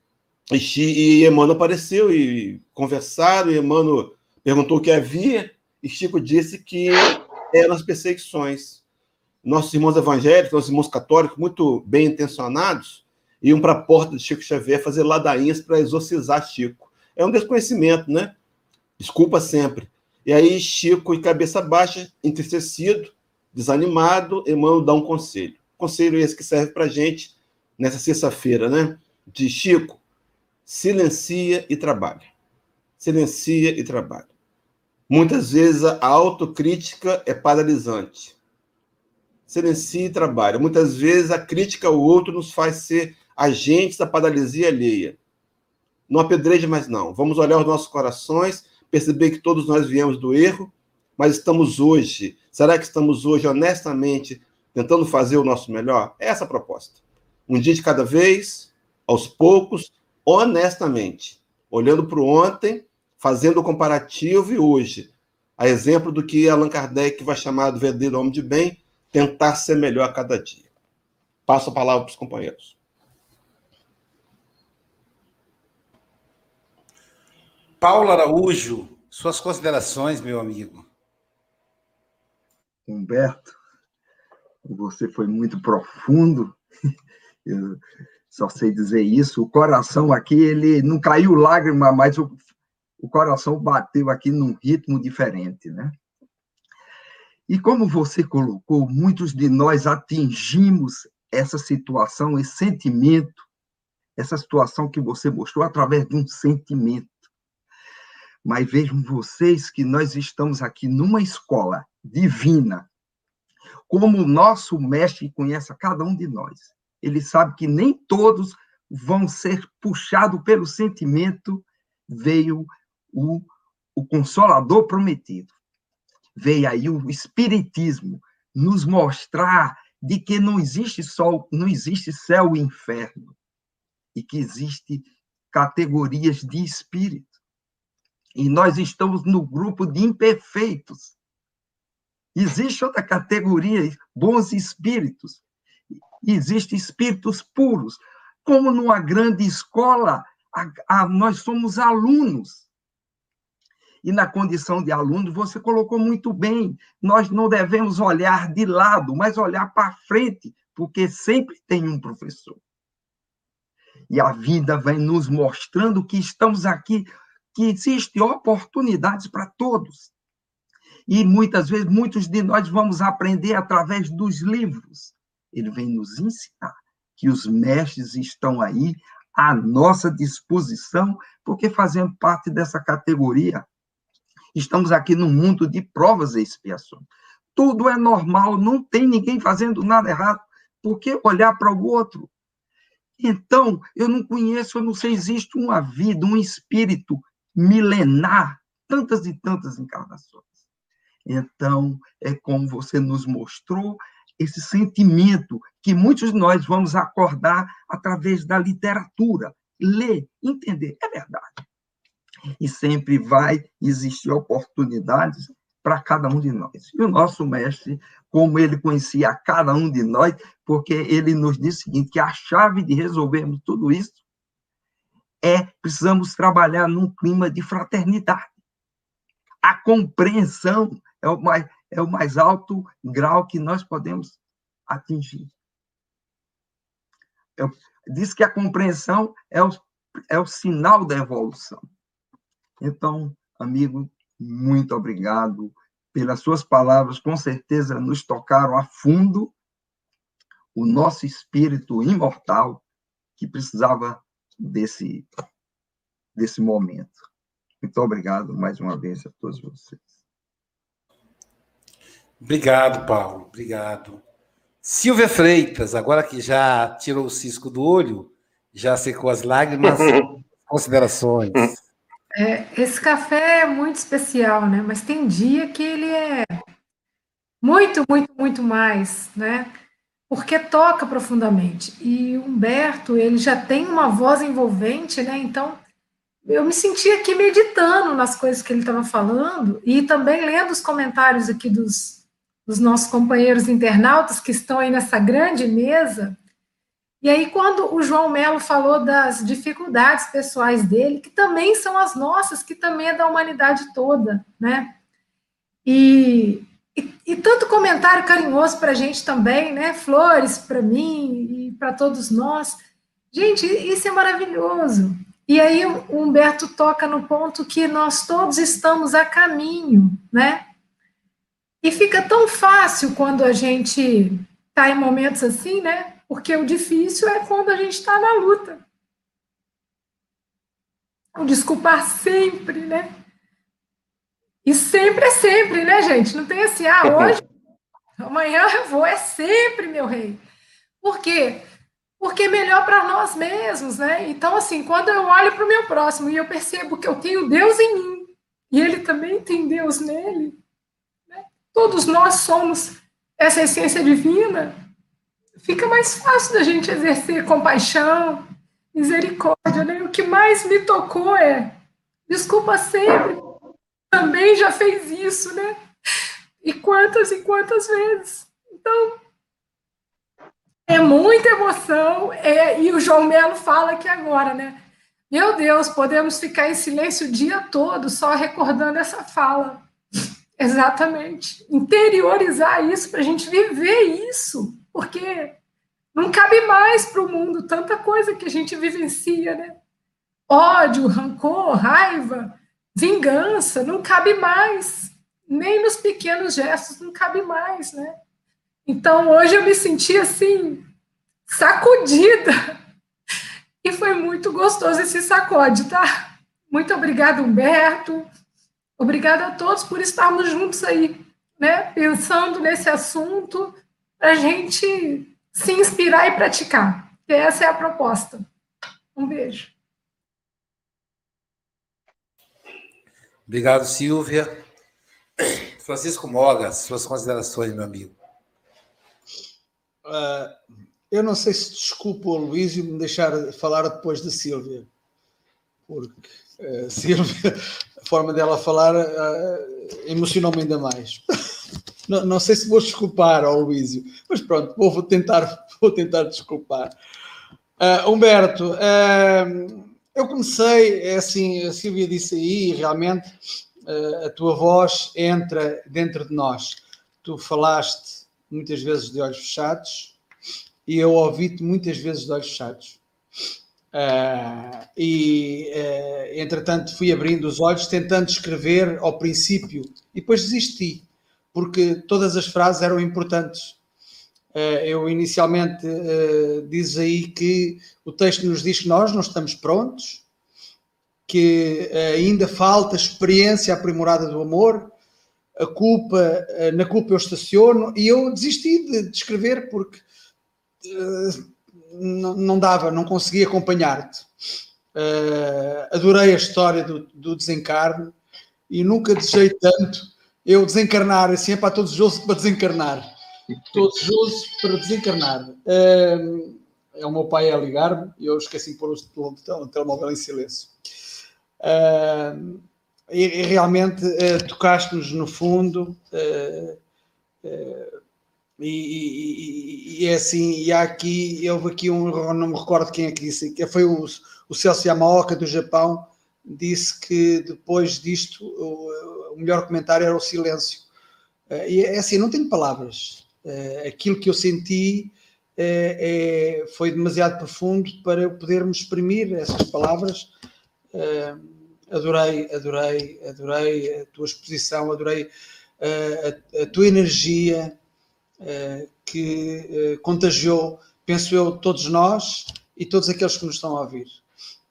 e, e Emmanuel apareceu e conversaram, e Emmanuel perguntou o que havia, e Chico disse que eram as perseguições. Nossos irmãos evangélicos, nossos irmãos católicos, muito bem intencionados, iam para a porta de Chico Xavier fazer ladainhas para exorcizar Chico. É um desconhecimento, né? Desculpa sempre. E aí Chico, em cabeça baixa, entristecido, desanimado, Emmanuel dá um conselho. Conselho esse que serve para gente nessa sexta-feira, né? De Chico, silencia e trabalha. Silencia e trabalha. Muitas vezes a autocrítica é paralisante. Silencia e trabalha. Muitas vezes a crítica ao outro nos faz ser agentes da paralisia alheia. Não apedreje mais, não. Vamos olhar os nossos corações, perceber que todos nós viemos do erro, mas estamos hoje, será que estamos hoje honestamente tentando fazer o nosso melhor? É essa a proposta. Um dia de cada vez, aos poucos, honestamente, olhando para o ontem, fazendo o comparativo e hoje. A exemplo do que Allan Kardec vai chamar de verdadeiro homem de bem, tentar ser melhor a cada dia. Passo a palavra para os companheiros. Paulo Araújo, suas considerações, meu amigo. Humberto, você foi muito profundo. *laughs* Eu só sei dizer isso. O coração aqui, ele não caiu lágrima, mas o, o coração bateu aqui num ritmo diferente, né? E como você colocou, muitos de nós atingimos essa situação, esse sentimento, essa situação que você mostrou através de um sentimento. Mas vejam vocês que nós estamos aqui numa escola divina, como o nosso mestre conhece a cada um de nós. Ele sabe que nem todos vão ser puxados pelo sentimento, veio o, o Consolador prometido. Veio aí o Espiritismo nos mostrar de que não existe sol, não existe céu e inferno, e que existe categorias de espírito. E nós estamos no grupo de imperfeitos. Existe outra categoria, bons espíritos. Existem espíritos puros. Como numa grande escola, a, a, nós somos alunos e na condição de aluno, você colocou muito bem. Nós não devemos olhar de lado, mas olhar para frente, porque sempre tem um professor. E a vida vai nos mostrando que estamos aqui, que existem oportunidades para todos. E muitas vezes, muitos de nós vamos aprender através dos livros. Ele vem nos ensinar que os mestres estão aí à nossa disposição, porque fazemos parte dessa categoria Estamos aqui num mundo de provas e expiações. Tudo é normal, não tem ninguém fazendo nada errado. Por que olhar para o outro? Então, eu não conheço, eu não sei, existe uma vida, um espírito milenar, tantas e tantas encarnações. Então, é como você nos mostrou esse sentimento que muitos de nós vamos acordar através da literatura, ler, entender. É verdade e sempre vai existir oportunidades para cada um de nós. E o nosso mestre, como ele conhecia cada um de nós, porque ele nos disse o seguinte, que a chave de resolvermos tudo isso é precisamos trabalhar num clima de fraternidade. A compreensão é o mais, é o mais alto grau que nós podemos atingir. Eu, diz que a compreensão é o, é o sinal da evolução. Então, amigo, muito obrigado pelas suas palavras, com certeza nos tocaram a fundo o nosso espírito imortal que precisava desse desse momento. Muito obrigado mais uma vez a todos vocês. Obrigado, Paulo. Obrigado. Silvia Freitas, agora que já tirou o cisco do olho, já secou as lágrimas, *laughs* considerações. É, esse café é muito especial, né? Mas tem dia que ele é muito, muito, muito mais, né? Porque toca profundamente. E Humberto, ele já tem uma voz envolvente, né? Então, eu me senti aqui meditando nas coisas que ele estava falando e também lendo os comentários aqui dos, dos nossos companheiros internautas que estão aí nessa grande mesa. E aí, quando o João Melo falou das dificuldades pessoais dele, que também são as nossas, que também é da humanidade toda, né? E, e, e tanto comentário carinhoso para a gente também, né? Flores para mim e para todos nós. Gente, isso é maravilhoso. E aí o Humberto toca no ponto que nós todos estamos a caminho, né? E fica tão fácil quando a gente está em momentos assim, né? Porque o difícil é quando a gente está na luta. O desculpar sempre, né? E sempre é sempre, né, gente? Não tem assim, ah, hoje, amanhã eu vou, é sempre, meu rei. Por quê? porque é melhor para nós mesmos, né? Então, assim, quando eu olho para o meu próximo e eu percebo que eu tenho Deus em mim e ele também tem Deus nele? Todos nós somos essa essência divina, fica mais fácil da gente exercer compaixão, misericórdia, né? O que mais me tocou é desculpa sempre, também já fez isso, né? E quantas e quantas vezes. Então, é muita emoção, é, e o João Melo fala aqui agora, né? Meu Deus, podemos ficar em silêncio o dia todo só recordando essa fala. Exatamente. Interiorizar isso para a gente viver isso, porque não cabe mais para o mundo tanta coisa que a gente vivencia, né? Ódio, rancor, raiva, vingança, não cabe mais. Nem nos pequenos gestos não cabe mais, né? Então hoje eu me senti assim, sacudida. E foi muito gostoso esse sacode, tá? Muito obrigada, Humberto. Obrigada a todos por estarmos juntos aí, né? Pensando nesse assunto, para a gente se inspirar e praticar. E essa é a proposta. Um beijo. Obrigado, Silvia. Francisco Mogas, suas considerações, meu amigo. Uh, eu não sei se desculpo o Luís e me deixar falar depois da Sílvia, porque *laughs* uh, Sílvia, a forma dela falar uh, emocionou-me ainda mais. *laughs* não, não, sei se vou desculpar ao Luísio, mas pronto, vou, vou, tentar, *laughs* vou tentar desculpar. Uh, Humberto, uh, eu comecei, é assim, a Silvia disse aí, realmente uh, a tua voz entra dentro de nós. Tu falaste muitas vezes de olhos fechados, e eu ouvi-te muitas vezes de olhos fechados. Uh, e, uh, entretanto, fui abrindo os olhos, tentando escrever ao princípio, e depois desisti, porque todas as frases eram importantes. Uh, eu inicialmente uh, diz aí que o texto nos diz que nós não estamos prontos, que ainda falta experiência aprimorada do amor, a culpa, na culpa eu estaciono, e eu desisti de, de escrever porque não, dava, não conseguia acompanhar-te. Uh, adorei a história do, do, e nunca desejei tanto eu desencarnar, assim, é para todos os para desencarnar. Todos os para desencarnar. Uh, é o meu pai a ligar-me e eu esqueci de pôr o telemóvel em silêncio. Uh, e, e realmente uh, tocaste-nos no fundo. Uh, e, e, e, é assim, e há aqui, houve aqui um, não me recordo quem é que disse, que foi o, o Celso Yamaoka do Japão, disse que depois disto o, o melhor comentário era o silêncio. e é assim, não tenho palavras. aquilo que eu senti é, foi demasiado profundo para podermos exprimir essas palavras adorei, adorei, adorei a tua exposição, adorei uh, a, a, tua energia que uh, contagiou, penso eu, todos nós e todos aqueles que nos estão a ouvir.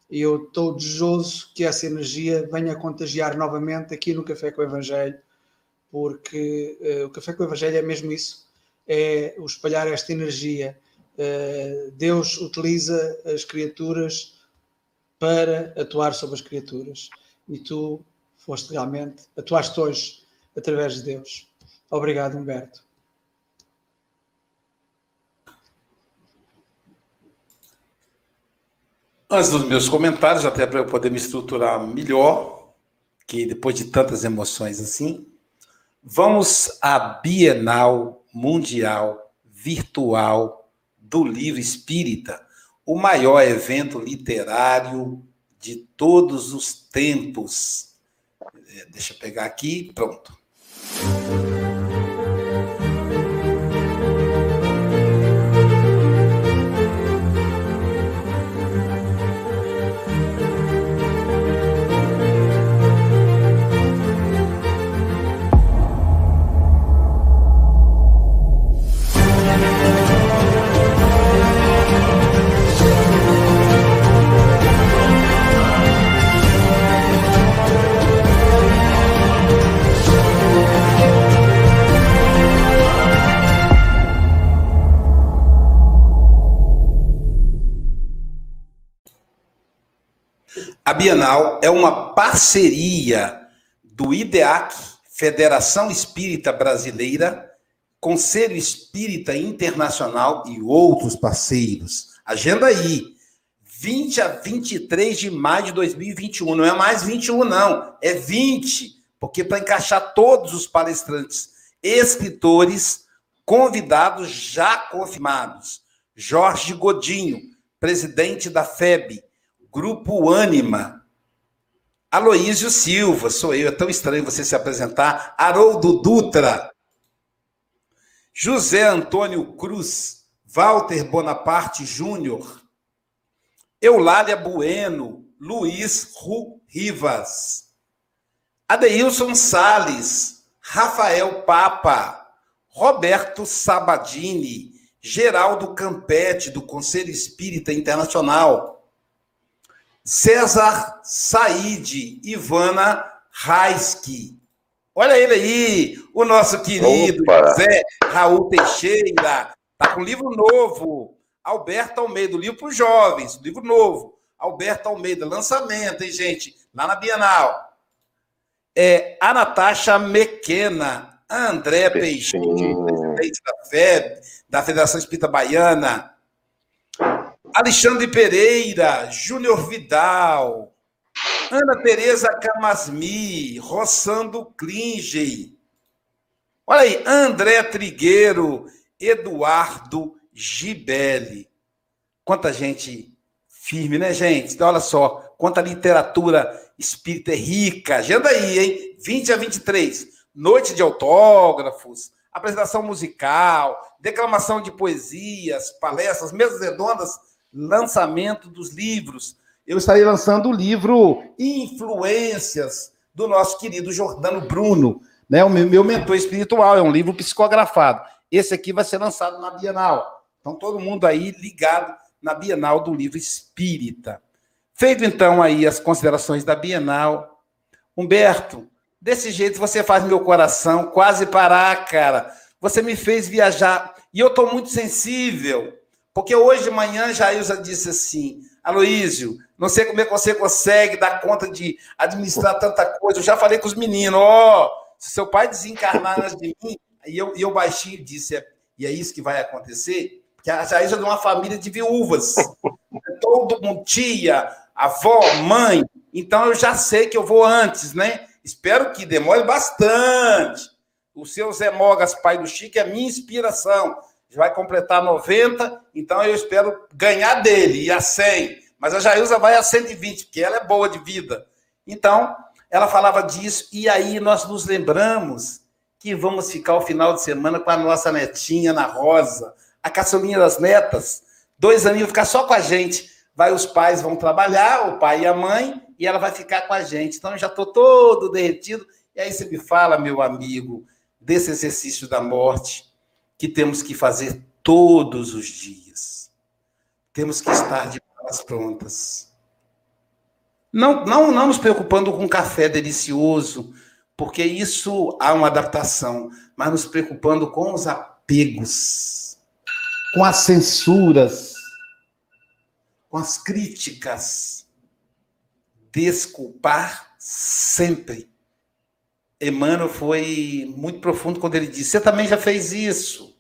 E eu estou desejoso que essa energia venha contagiar novamente aqui no Café com o Evangelho, porque o Café com o Evangelho é mesmo isso, é o espalhar esta energia. Deus utiliza as criaturas para atuar sobre as criaturas. E tu foste realmente, atuaste hoje através de Deus. Obrigado, Humberto. Antes dos meus comentários, até para eu poder me estruturar melhor, que depois de tantas emoções assim, vamos à Bienal Mundial Virtual do Livro Espírita, o maior evento literário de todos os tempos. É, deixa eu pegar aqui, pronto. Bienal é uma parceria do IDEAC, Federação Espírita Brasileira, Conselho Espírita Internacional e outros parceiros. Agenda aí, 20 a 23 de maio de 2021. Não é mais 21, não, é 20, porque para encaixar todos os palestrantes, escritores, convidados já confirmados. Jorge Godinho, presidente da FEB, Grupo Ânima. Aloísio Silva, sou eu, é tão estranho você se apresentar. Haroldo Dutra. José Antônio Cruz. Walter Bonaparte Júnior. Eulália Bueno. Luiz Ru Rivas. Adeilson Sales. Rafael Papa. Roberto Sabadini. Geraldo Campete, do Conselho Espírita Internacional. César Said, Ivana Raiski. Olha ele aí, o nosso querido Opa. José Raul Teixeira. Está com livro novo. Alberto Almeida, livro para os jovens, livro novo. Alberto Almeida, lançamento, hein, gente? Lá na Bienal. É, a Natasha Mequena, André Peixinho, presidente da FEB, da Federação Espírita Baiana. Alexandre Pereira, Júnior Vidal, Ana Tereza Camasmi, Roçando Klinge. Olha aí, André Trigueiro, Eduardo Gibelli. Quanta gente firme, né, gente? Então, olha só, quanta literatura espírita é rica. Agenda aí, hein? 20 a 23. Noite de autógrafos, apresentação musical, declamação de poesias, palestras, mesas redondas lançamento dos livros. Eu estarei lançando o livro Influências, do nosso querido Jordano Bruno, né? o meu mentor espiritual, é um livro psicografado. Esse aqui vai ser lançado na Bienal. Então, todo mundo aí ligado na Bienal do Livro Espírita. Feito então aí as considerações da Bienal, Humberto, desse jeito você faz meu coração quase parar, cara. Você me fez viajar e eu estou muito sensível porque hoje de manhã Jailza disse assim: Aloísio, não sei como é que você consegue dar conta de administrar tanta coisa. Eu já falei com os meninos: ó, oh, se seu pai desencarnar antes de mim, e eu, e eu baixinho disse: é, e é isso que vai acontecer? Porque a Jailza é de uma família de viúvas. *laughs* Todo mundo, tia, avó, mãe. Então eu já sei que eu vou antes, né? Espero que demore bastante. O seu Zé Mogas, pai do Chico, é minha inspiração vai completar 90, então eu espero ganhar dele, e a 100. Mas a Jailza vai a 120, porque ela é boa de vida. Então, ela falava disso, e aí nós nos lembramos que vamos ficar o final de semana com a nossa netinha na Rosa, a caçulinha das netas. Dois aninhos ficar só com a gente. Vai, os pais vão trabalhar, o pai e a mãe, e ela vai ficar com a gente. Então, eu já estou todo derretido. E aí você me fala, meu amigo, desse exercício da morte que temos que fazer todos os dias. Temos que estar de malas prontas. Não, não, não nos preocupando com café delicioso, porque isso há uma adaptação, mas nos preocupando com os apegos, com as censuras, com as críticas. Desculpar sempre Emmanuel foi muito profundo quando ele disse: Você também já fez isso.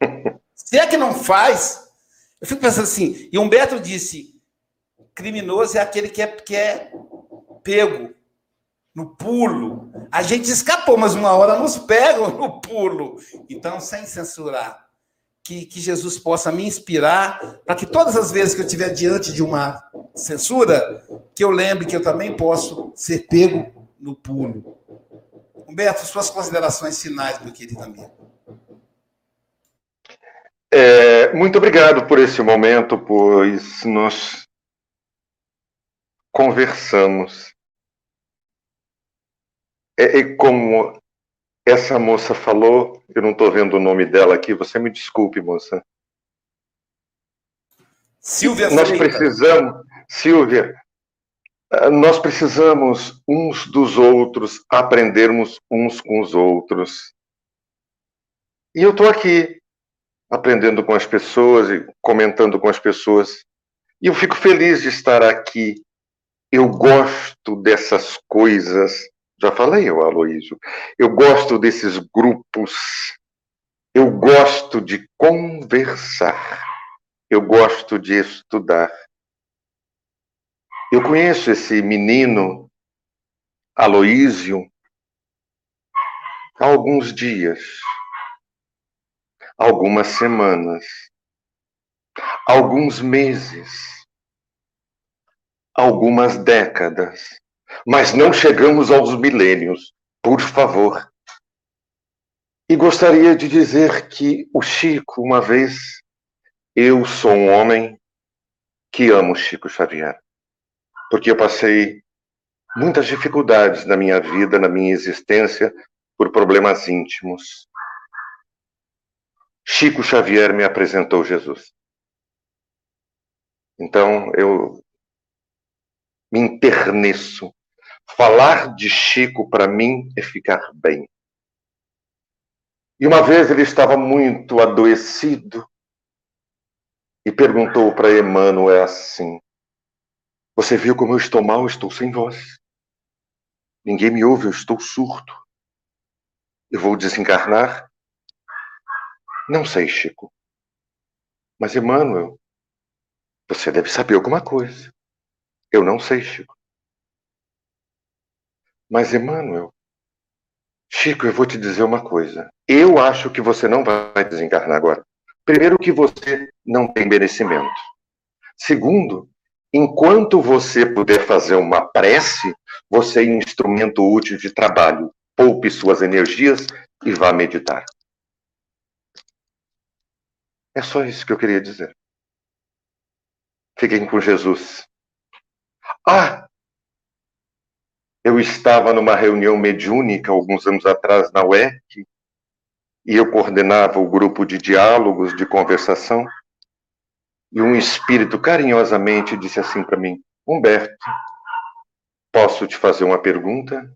*laughs* Se é que não faz, eu fico pensando assim. E Humberto disse: criminoso é aquele que é, que é pego no pulo. A gente escapou, mas uma hora nos pegam no pulo. Então, sem censurar, que, que Jesus possa me inspirar para que todas as vezes que eu estiver diante de uma censura, que eu lembre que eu também posso ser pego no pulo. Humberto, suas considerações finais, meu querido amigo. É, muito obrigado por esse momento, pois nós conversamos. É, é como essa moça falou, eu não estou vendo o nome dela aqui, você me desculpe, moça. Silvia Nós precisamos, Silvia, nós precisamos uns dos outros, aprendermos uns com os outros. E eu estou aqui aprendendo com as pessoas e comentando com as pessoas. E eu fico feliz de estar aqui. Eu gosto dessas coisas. Já falei, eu, Aloísio. Eu gosto desses grupos. Eu gosto de conversar. Eu gosto de estudar. Eu conheço esse menino, Aloísio, há alguns dias algumas semanas, alguns meses, algumas décadas, mas não chegamos aos milênios, por favor. E gostaria de dizer que o Chico, uma vez, eu sou um homem que amo Chico Xavier, porque eu passei muitas dificuldades na minha vida, na minha existência, por problemas íntimos. Chico Xavier me apresentou Jesus. Então eu me enterneço. Falar de Chico para mim é ficar bem. E uma vez ele estava muito adoecido e perguntou para Emmanuel assim: Você viu como eu estou mal? estou sem voz. Ninguém me ouve, eu estou surdo. Eu vou desencarnar não sei, Chico. Mas, Emmanuel, você deve saber alguma coisa. Eu não sei, Chico. Mas, Emmanuel, Chico, eu vou te dizer uma coisa. Eu acho que você não vai desencarnar agora. Primeiro, que você não tem merecimento. Segundo, enquanto você puder fazer uma prece, você é instrumento útil de trabalho. Poupe suas energias e vá meditar. É só isso que eu queria dizer. Fiquem com Jesus. Ah! Eu estava numa reunião mediúnica alguns anos atrás na UEC e eu coordenava o grupo de diálogos, de conversação. E um espírito carinhosamente disse assim para mim: Humberto, posso te fazer uma pergunta?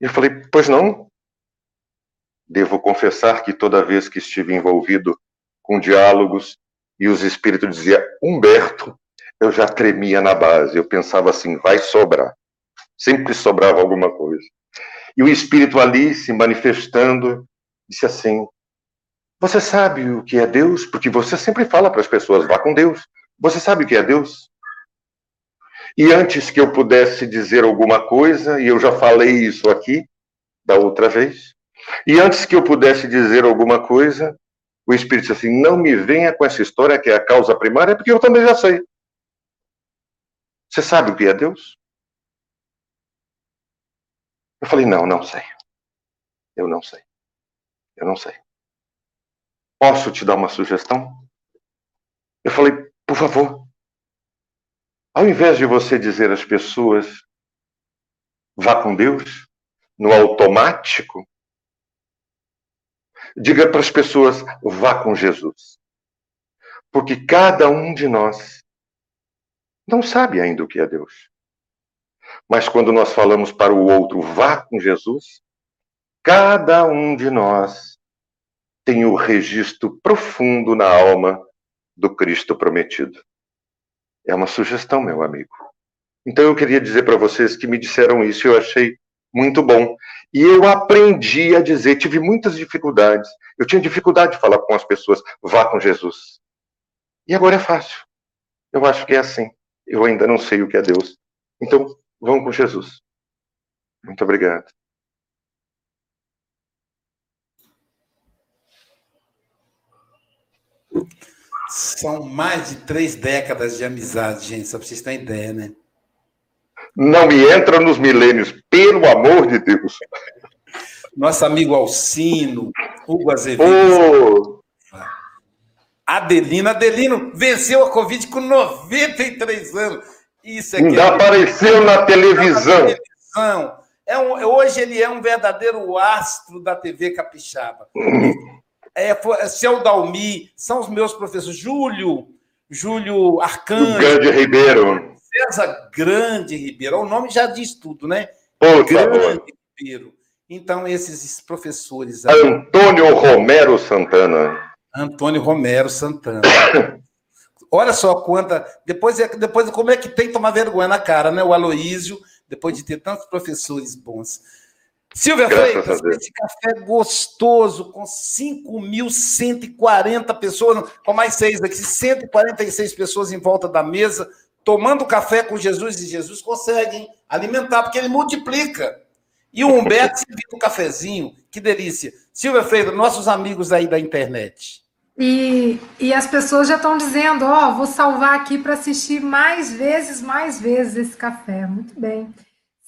E eu falei: Pois não. Devo confessar que toda vez que estive envolvido com diálogos, e os espíritos diziam, Humberto, eu já tremia na base, eu pensava assim, vai sobrar. Sempre sobrava alguma coisa. E o espírito ali se manifestando, disse assim: Você sabe o que é Deus? Porque você sempre fala para as pessoas, vá com Deus. Você sabe o que é Deus? E antes que eu pudesse dizer alguma coisa, e eu já falei isso aqui da outra vez, e antes que eu pudesse dizer alguma coisa, o Espírito disse assim: não me venha com essa história que é a causa primária, porque eu também já sei. Você sabe o que é Deus? Eu falei: não, não sei. Eu não sei. Eu não sei. Posso te dar uma sugestão? Eu falei: por favor. Ao invés de você dizer às pessoas, vá com Deus, no automático, Diga para as pessoas: vá com Jesus. Porque cada um de nós não sabe ainda o que é Deus. Mas quando nós falamos para o outro, vá com Jesus, cada um de nós tem o registro profundo na alma do Cristo prometido. É uma sugestão, meu amigo. Então eu queria dizer para vocês que me disseram isso e eu achei muito bom. E eu aprendi a dizer, tive muitas dificuldades. Eu tinha dificuldade de falar com as pessoas, vá com Jesus. E agora é fácil. Eu acho que é assim. eu ainda não sei o que é Deus. Então, vamos com Jesus. Muito obrigado. São mais de três décadas de amizade, gente, só para vocês terem ideia, né? Não me entra nos milênios, pelo amor de Deus. Nosso amigo Alcino, Hugo Azevedo. Oh. Adelino. Adelino venceu a Covid com 93 anos. Isso aqui Ainda é... apareceu na televisão. Na televisão. É um, hoje ele é um verdadeiro astro da TV Capixaba. É, é, seu Dalmi, são os meus professores. Júlio, Júlio Arcanjo. Grande Ribeiro. César Grande Ribeiro. O nome já diz tudo, né? Por Grande favor. Ribeiro. Então, esses professores. Aí, Antônio Romero Santana. Antônio Romero Santana. *coughs* Olha só quanta. Depois, depois, como é que tem que tomar vergonha na cara, né? O Aloísio, depois de ter tantos professores bons. Silvia Freitas, esse café gostoso, com 5.140 pessoas, com mais seis aqui, 146 pessoas em volta da mesa, tomando café com Jesus, e Jesus consegue alimentar, porque ele multiplica. E o Humberto servindo um cafezinho, que delícia. Silvia Freitas, nossos amigos aí da internet. E, e as pessoas já estão dizendo, ó, oh, vou salvar aqui para assistir mais vezes, mais vezes esse café. Muito bem.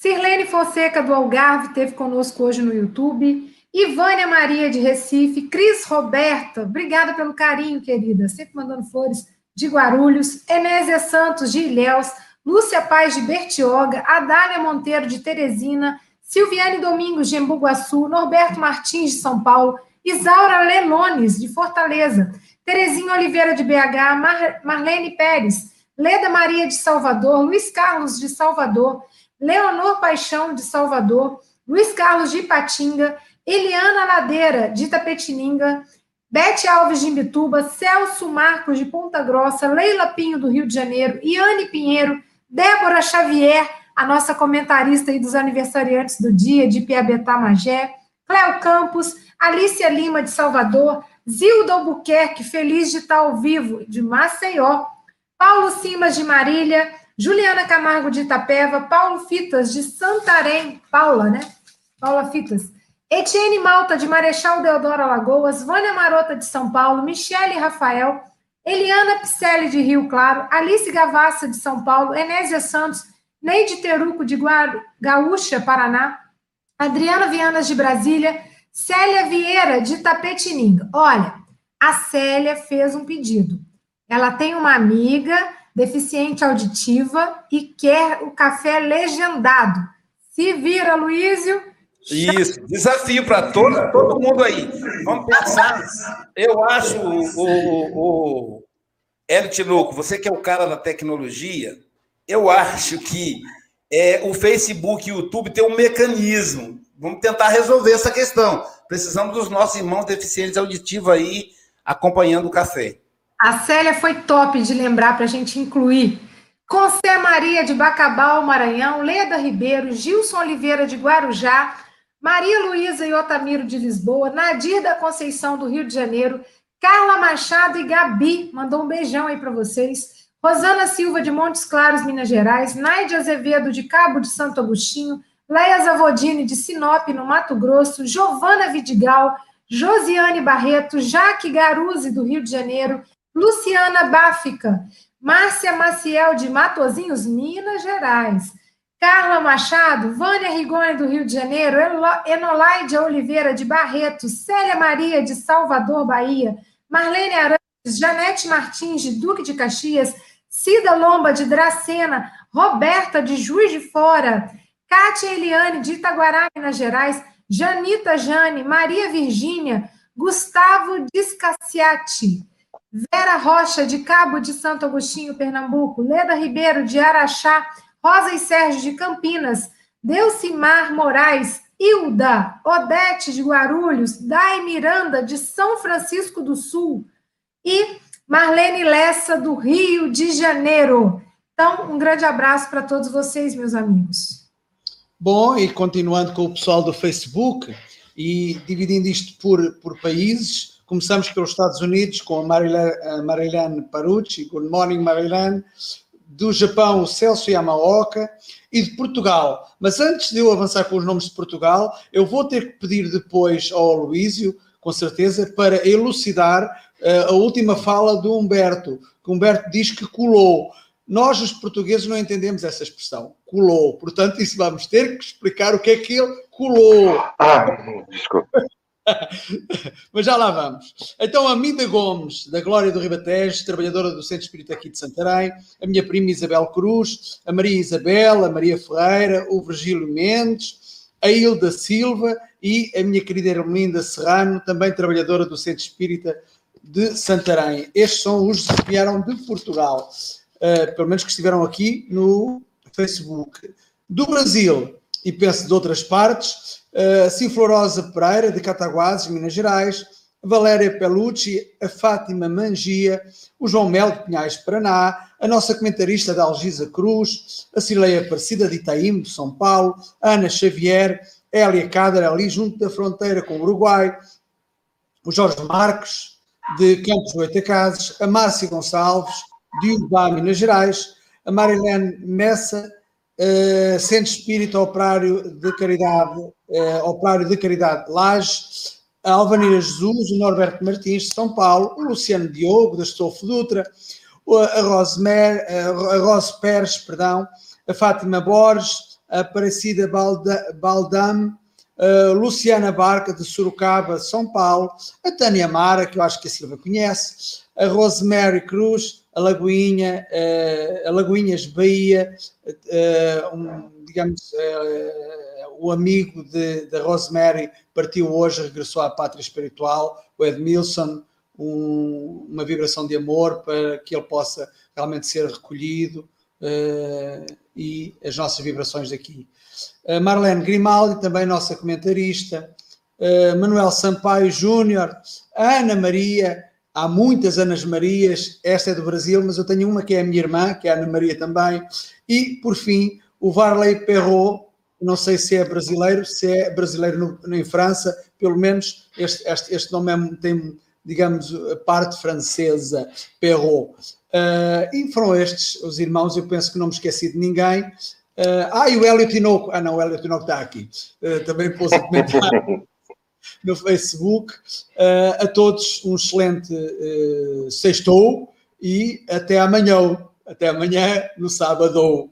Sirlene Fonseca do Algarve teve conosco hoje no YouTube. Ivânia Maria de Recife, Cris Roberta, obrigada pelo carinho, querida, sempre mandando flores de Guarulhos, Enésia Santos de Ilhéus, Lúcia Paz de Bertioga, Adália Monteiro de Teresina, Silviane Domingos de Embuguaçu, Norberto Martins de São Paulo, Isaura Lenones, de Fortaleza, Terezinha Oliveira de BH, Mar Marlene Pérez, Leda Maria de Salvador, Luiz Carlos de Salvador, Leonor Paixão de Salvador, Luiz Carlos de Ipatinga, Eliana Ladeira de Itapetininga, Bete Alves de Imbituba, Celso Marcos de Ponta Grossa, Leila Pinho do Rio de Janeiro, Iane Pinheiro, Débora Xavier, a nossa comentarista aí dos aniversariantes do dia, de Piabetá Magé, Cléo Campos, Alicia Lima, de Salvador, Zilda Albuquerque, feliz de estar ao vivo, de Maceió, Paulo Simas, de Marília, Juliana Camargo, de Itapeva, Paulo Fitas, de Santarém, Paula, né? Paula Fitas, Etienne Malta, de Marechal Deodoro Alagoas, Vânia Marota, de São Paulo, Michele Rafael, Eliana Picelli, de Rio Claro, Alice Gavassa, de São Paulo, Enésia Santos, Neide Teruco, de. Gaúcha, Paraná, Adriana Vianas, de Brasília, Célia Vieira, de Tapetininga. Olha, a Célia fez um pedido. Ela tem uma amiga deficiente auditiva e quer o café legendado. Se vira, Luísio. Isso, desafio para todo, todo mundo aí. Vamos pensar. Eu acho, o, o, o Hélio Tinoco, você que é o cara da tecnologia, eu acho que é, o Facebook e o YouTube tem um mecanismo. Vamos tentar resolver essa questão. Precisamos dos nossos irmãos deficientes auditivos aí acompanhando o café. A Célia foi top de lembrar para a gente incluir. Concé Maria de Bacabal, Maranhão, Leda Ribeiro, Gilson Oliveira de Guarujá, Maria Luísa e Otamiro de Lisboa, Nadir da Conceição do Rio de Janeiro, Carla Machado e Gabi, mandou um beijão aí para vocês. Rosana Silva de Montes Claros, Minas Gerais, Naide Azevedo de Cabo de Santo Agostinho, Leia Zavodini de Sinop, no Mato Grosso, Giovana Vidigal, Josiane Barreto, Jaque Garuzzi do Rio de Janeiro, Luciana Báfica, Márcia Maciel de Matozinhos, Minas Gerais, Carla Machado, Vânia Rigoni do Rio de Janeiro, Enolaide Oliveira de Barreto, Célia Maria de Salvador, Bahia, Marlene Arantes, Janete Martins de Duque de Caxias, Cida Lomba de Dracena, Roberta de Juiz de Fora, Kátia Eliane de Itaguará, Minas Gerais, Janita Jane, Maria Virgínia, Gustavo Discassiati, Vera Rocha, de Cabo de Santo Agostinho, Pernambuco, Leda Ribeiro, de Araxá, Rosa e Sérgio, de Campinas, Delcimar Moraes, Hilda, Odete, de Guarulhos, Dai Miranda, de São Francisco do Sul. E Marlene Lessa, do Rio de Janeiro. Então, um grande abraço para todos vocês, meus amigos. Bom, e continuando com o pessoal do Facebook e dividindo isto por, por países, Começamos pelos Estados Unidos com a Marilene Parucci. Good morning, Marilene. do Japão, o Celso Yamaoka, e de Portugal. Mas antes de eu avançar com os nomes de Portugal, eu vou ter que pedir depois ao Luísio, com certeza, para elucidar uh, a última fala do Humberto, que Humberto diz que colou. Nós, os portugueses, não entendemos essa expressão, colou. Portanto, isso vamos ter que explicar o que é que ele colou. Ah, desculpa. *laughs* Mas já lá vamos. Então, a Mida Gomes, da Glória do Ribatejo, trabalhadora do Centro Espírita aqui de Santarém, a minha prima Isabel Cruz, a Maria Isabel, a Maria Ferreira, o Virgílio Mendes, a Hilda Silva e a minha querida Ermelinda Serrano, também trabalhadora do Centro Espírita de Santarém. Estes são os que vieram de Portugal, uh, pelo menos que estiveram aqui no Facebook. Do Brasil, e penso de outras partes, uh, Ciflorosa Pereira, de Cataguases, Minas Gerais, Valéria Pelucci, a Fátima Mangia, o João Mel de Pinhais, Paraná, a nossa comentarista da Algisa Cruz, a Cileia Aparecida de Itaim, de São Paulo, a Ana Xavier, a Elia Cader, ali junto da fronteira com o Uruguai, o Jorge Marques, de Campos Goitacazes, a Márcia Gonçalves, de Urbá, Minas Gerais, a Marilene Messa, Centro Espírita Operário de Caridade, uh, Operário de Caridade Lages, a Alvanira Jesus, o Norberto Martins de São Paulo, o Luciano Diogo, da Estofo Dutra, a Rosemary, a Rose Pérez, perdão, a Fátima Borges, a Aparecida Balda, Baldam, a Luciana Barca, de Sorocaba, São Paulo, a Tânia Mara, que eu acho que a Silva conhece, a Rosemary Cruz, a Lagoinha, a Lagoinhas Bahia, um, digamos, o amigo da Rosemary partiu hoje, regressou à pátria espiritual, o Edmilson, um, uma vibração de amor para que ele possa realmente ser recolhido uh, e as nossas vibrações daqui. Uh, Marlene Grimaldi, também nossa comentarista, uh, Manuel Sampaio Júnior, Ana Maria, há muitas Anas Marias, esta é do Brasil, mas eu tenho uma que é a minha irmã, que é a Ana Maria também, e por fim o Varley Perrault, não sei se é brasileiro, se é brasileiro no, em França, pelo menos este, este, este nome é, tem, digamos, a parte francesa, Perrault. Uh, e foram estes os irmãos, eu penso que não me esqueci de ninguém. Uh, ah, e o Hélio Tinoco, ah não, o Hélio Tinoco está aqui, uh, também pôs a comentar *laughs* no Facebook. a todos um excelente uh, sextou e até amanhã, até amanhã, no sábado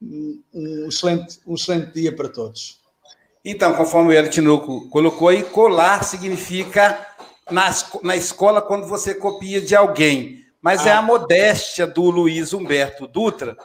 um excelente, um excelente dia para todos. Então, conforme o Hélio Tinoco colocou aí, colar significa na, na escola quando você copia de alguém. Mas é ah. é a modéstia do Luiz Humberto Dutra,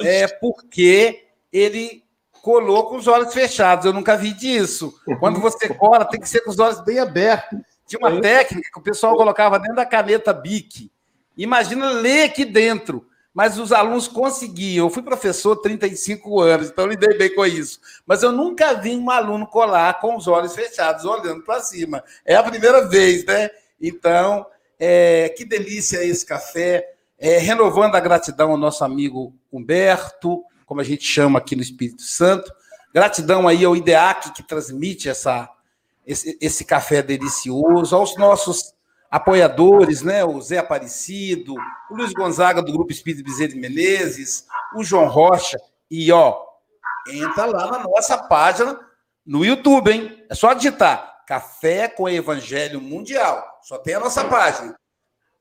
é porque ele colou com os olhos fechados. Eu nunca vi disso. Quando você cola, tem que ser com os olhos bem abertos. Tinha uma técnica que o pessoal colocava dentro da caneta BIC. Imagina ler aqui dentro mas os alunos conseguiam. Eu fui professor 35 anos, então lidei bem com isso. Mas eu nunca vi um aluno colar com os olhos fechados, olhando para cima. É a primeira vez, né? Então, é, que delícia esse café. É, renovando a gratidão ao nosso amigo Humberto, como a gente chama aqui no Espírito Santo. Gratidão aí ao IDEAC que transmite essa, esse, esse café delicioso, aos nossos apoiadores, né? O Zé Aparecido, o Luiz Gonzaga do Grupo Espírito Bezerra de Menezes, o João Rocha. E, ó, entra lá na nossa página no YouTube, hein? É só digitar Café com Evangelho Mundial. Só tem a nossa página.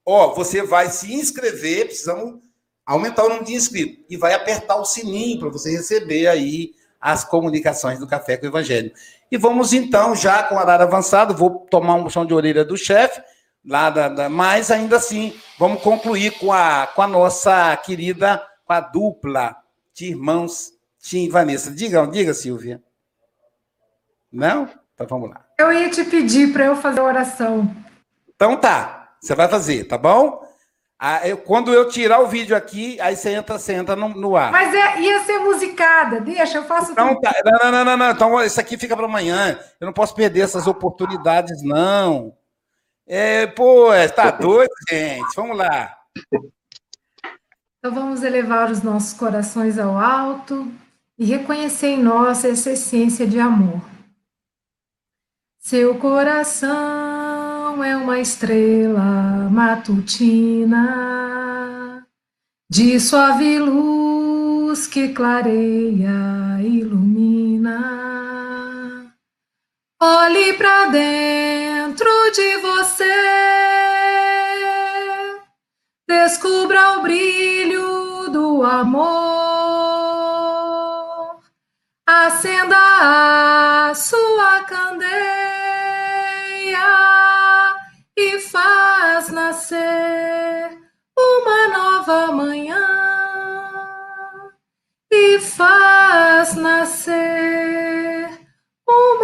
Ó, você vai se inscrever, precisamos aumentar o número de inscritos. E vai apertar o sininho para você receber aí as comunicações do Café com o Evangelho. E vamos então, já com o horário avançado, vou tomar um chão de orelha do chefe lá da, da, mas ainda assim vamos concluir com a, com a nossa querida com a dupla de irmãos Tim e Vanessa. Diga, diga, Silvia. Não? Então vamos lá. Eu ia te pedir para eu fazer a oração. Então tá, você vai fazer, tá bom? Ah, eu, quando eu tirar o vídeo aqui, aí você entra, você entra no, no ar. Mas é, ia ser musicada, deixa, eu faço então, Tá. Não, não, não, não, então isso aqui fica para amanhã. Eu não posso perder essas oportunidades, não. É, pô, é, tá doido, gente. Vamos lá. Então vamos elevar os nossos corações ao alto e reconhecer em nós essa essência de amor. Seu coração é uma estrela matutina, de suave luz que clareia, ilumina. Olhe para dentro de você, descubra o brilho do amor, acenda a sua candeia e faz nascer uma nova manhã, e faz nascer uma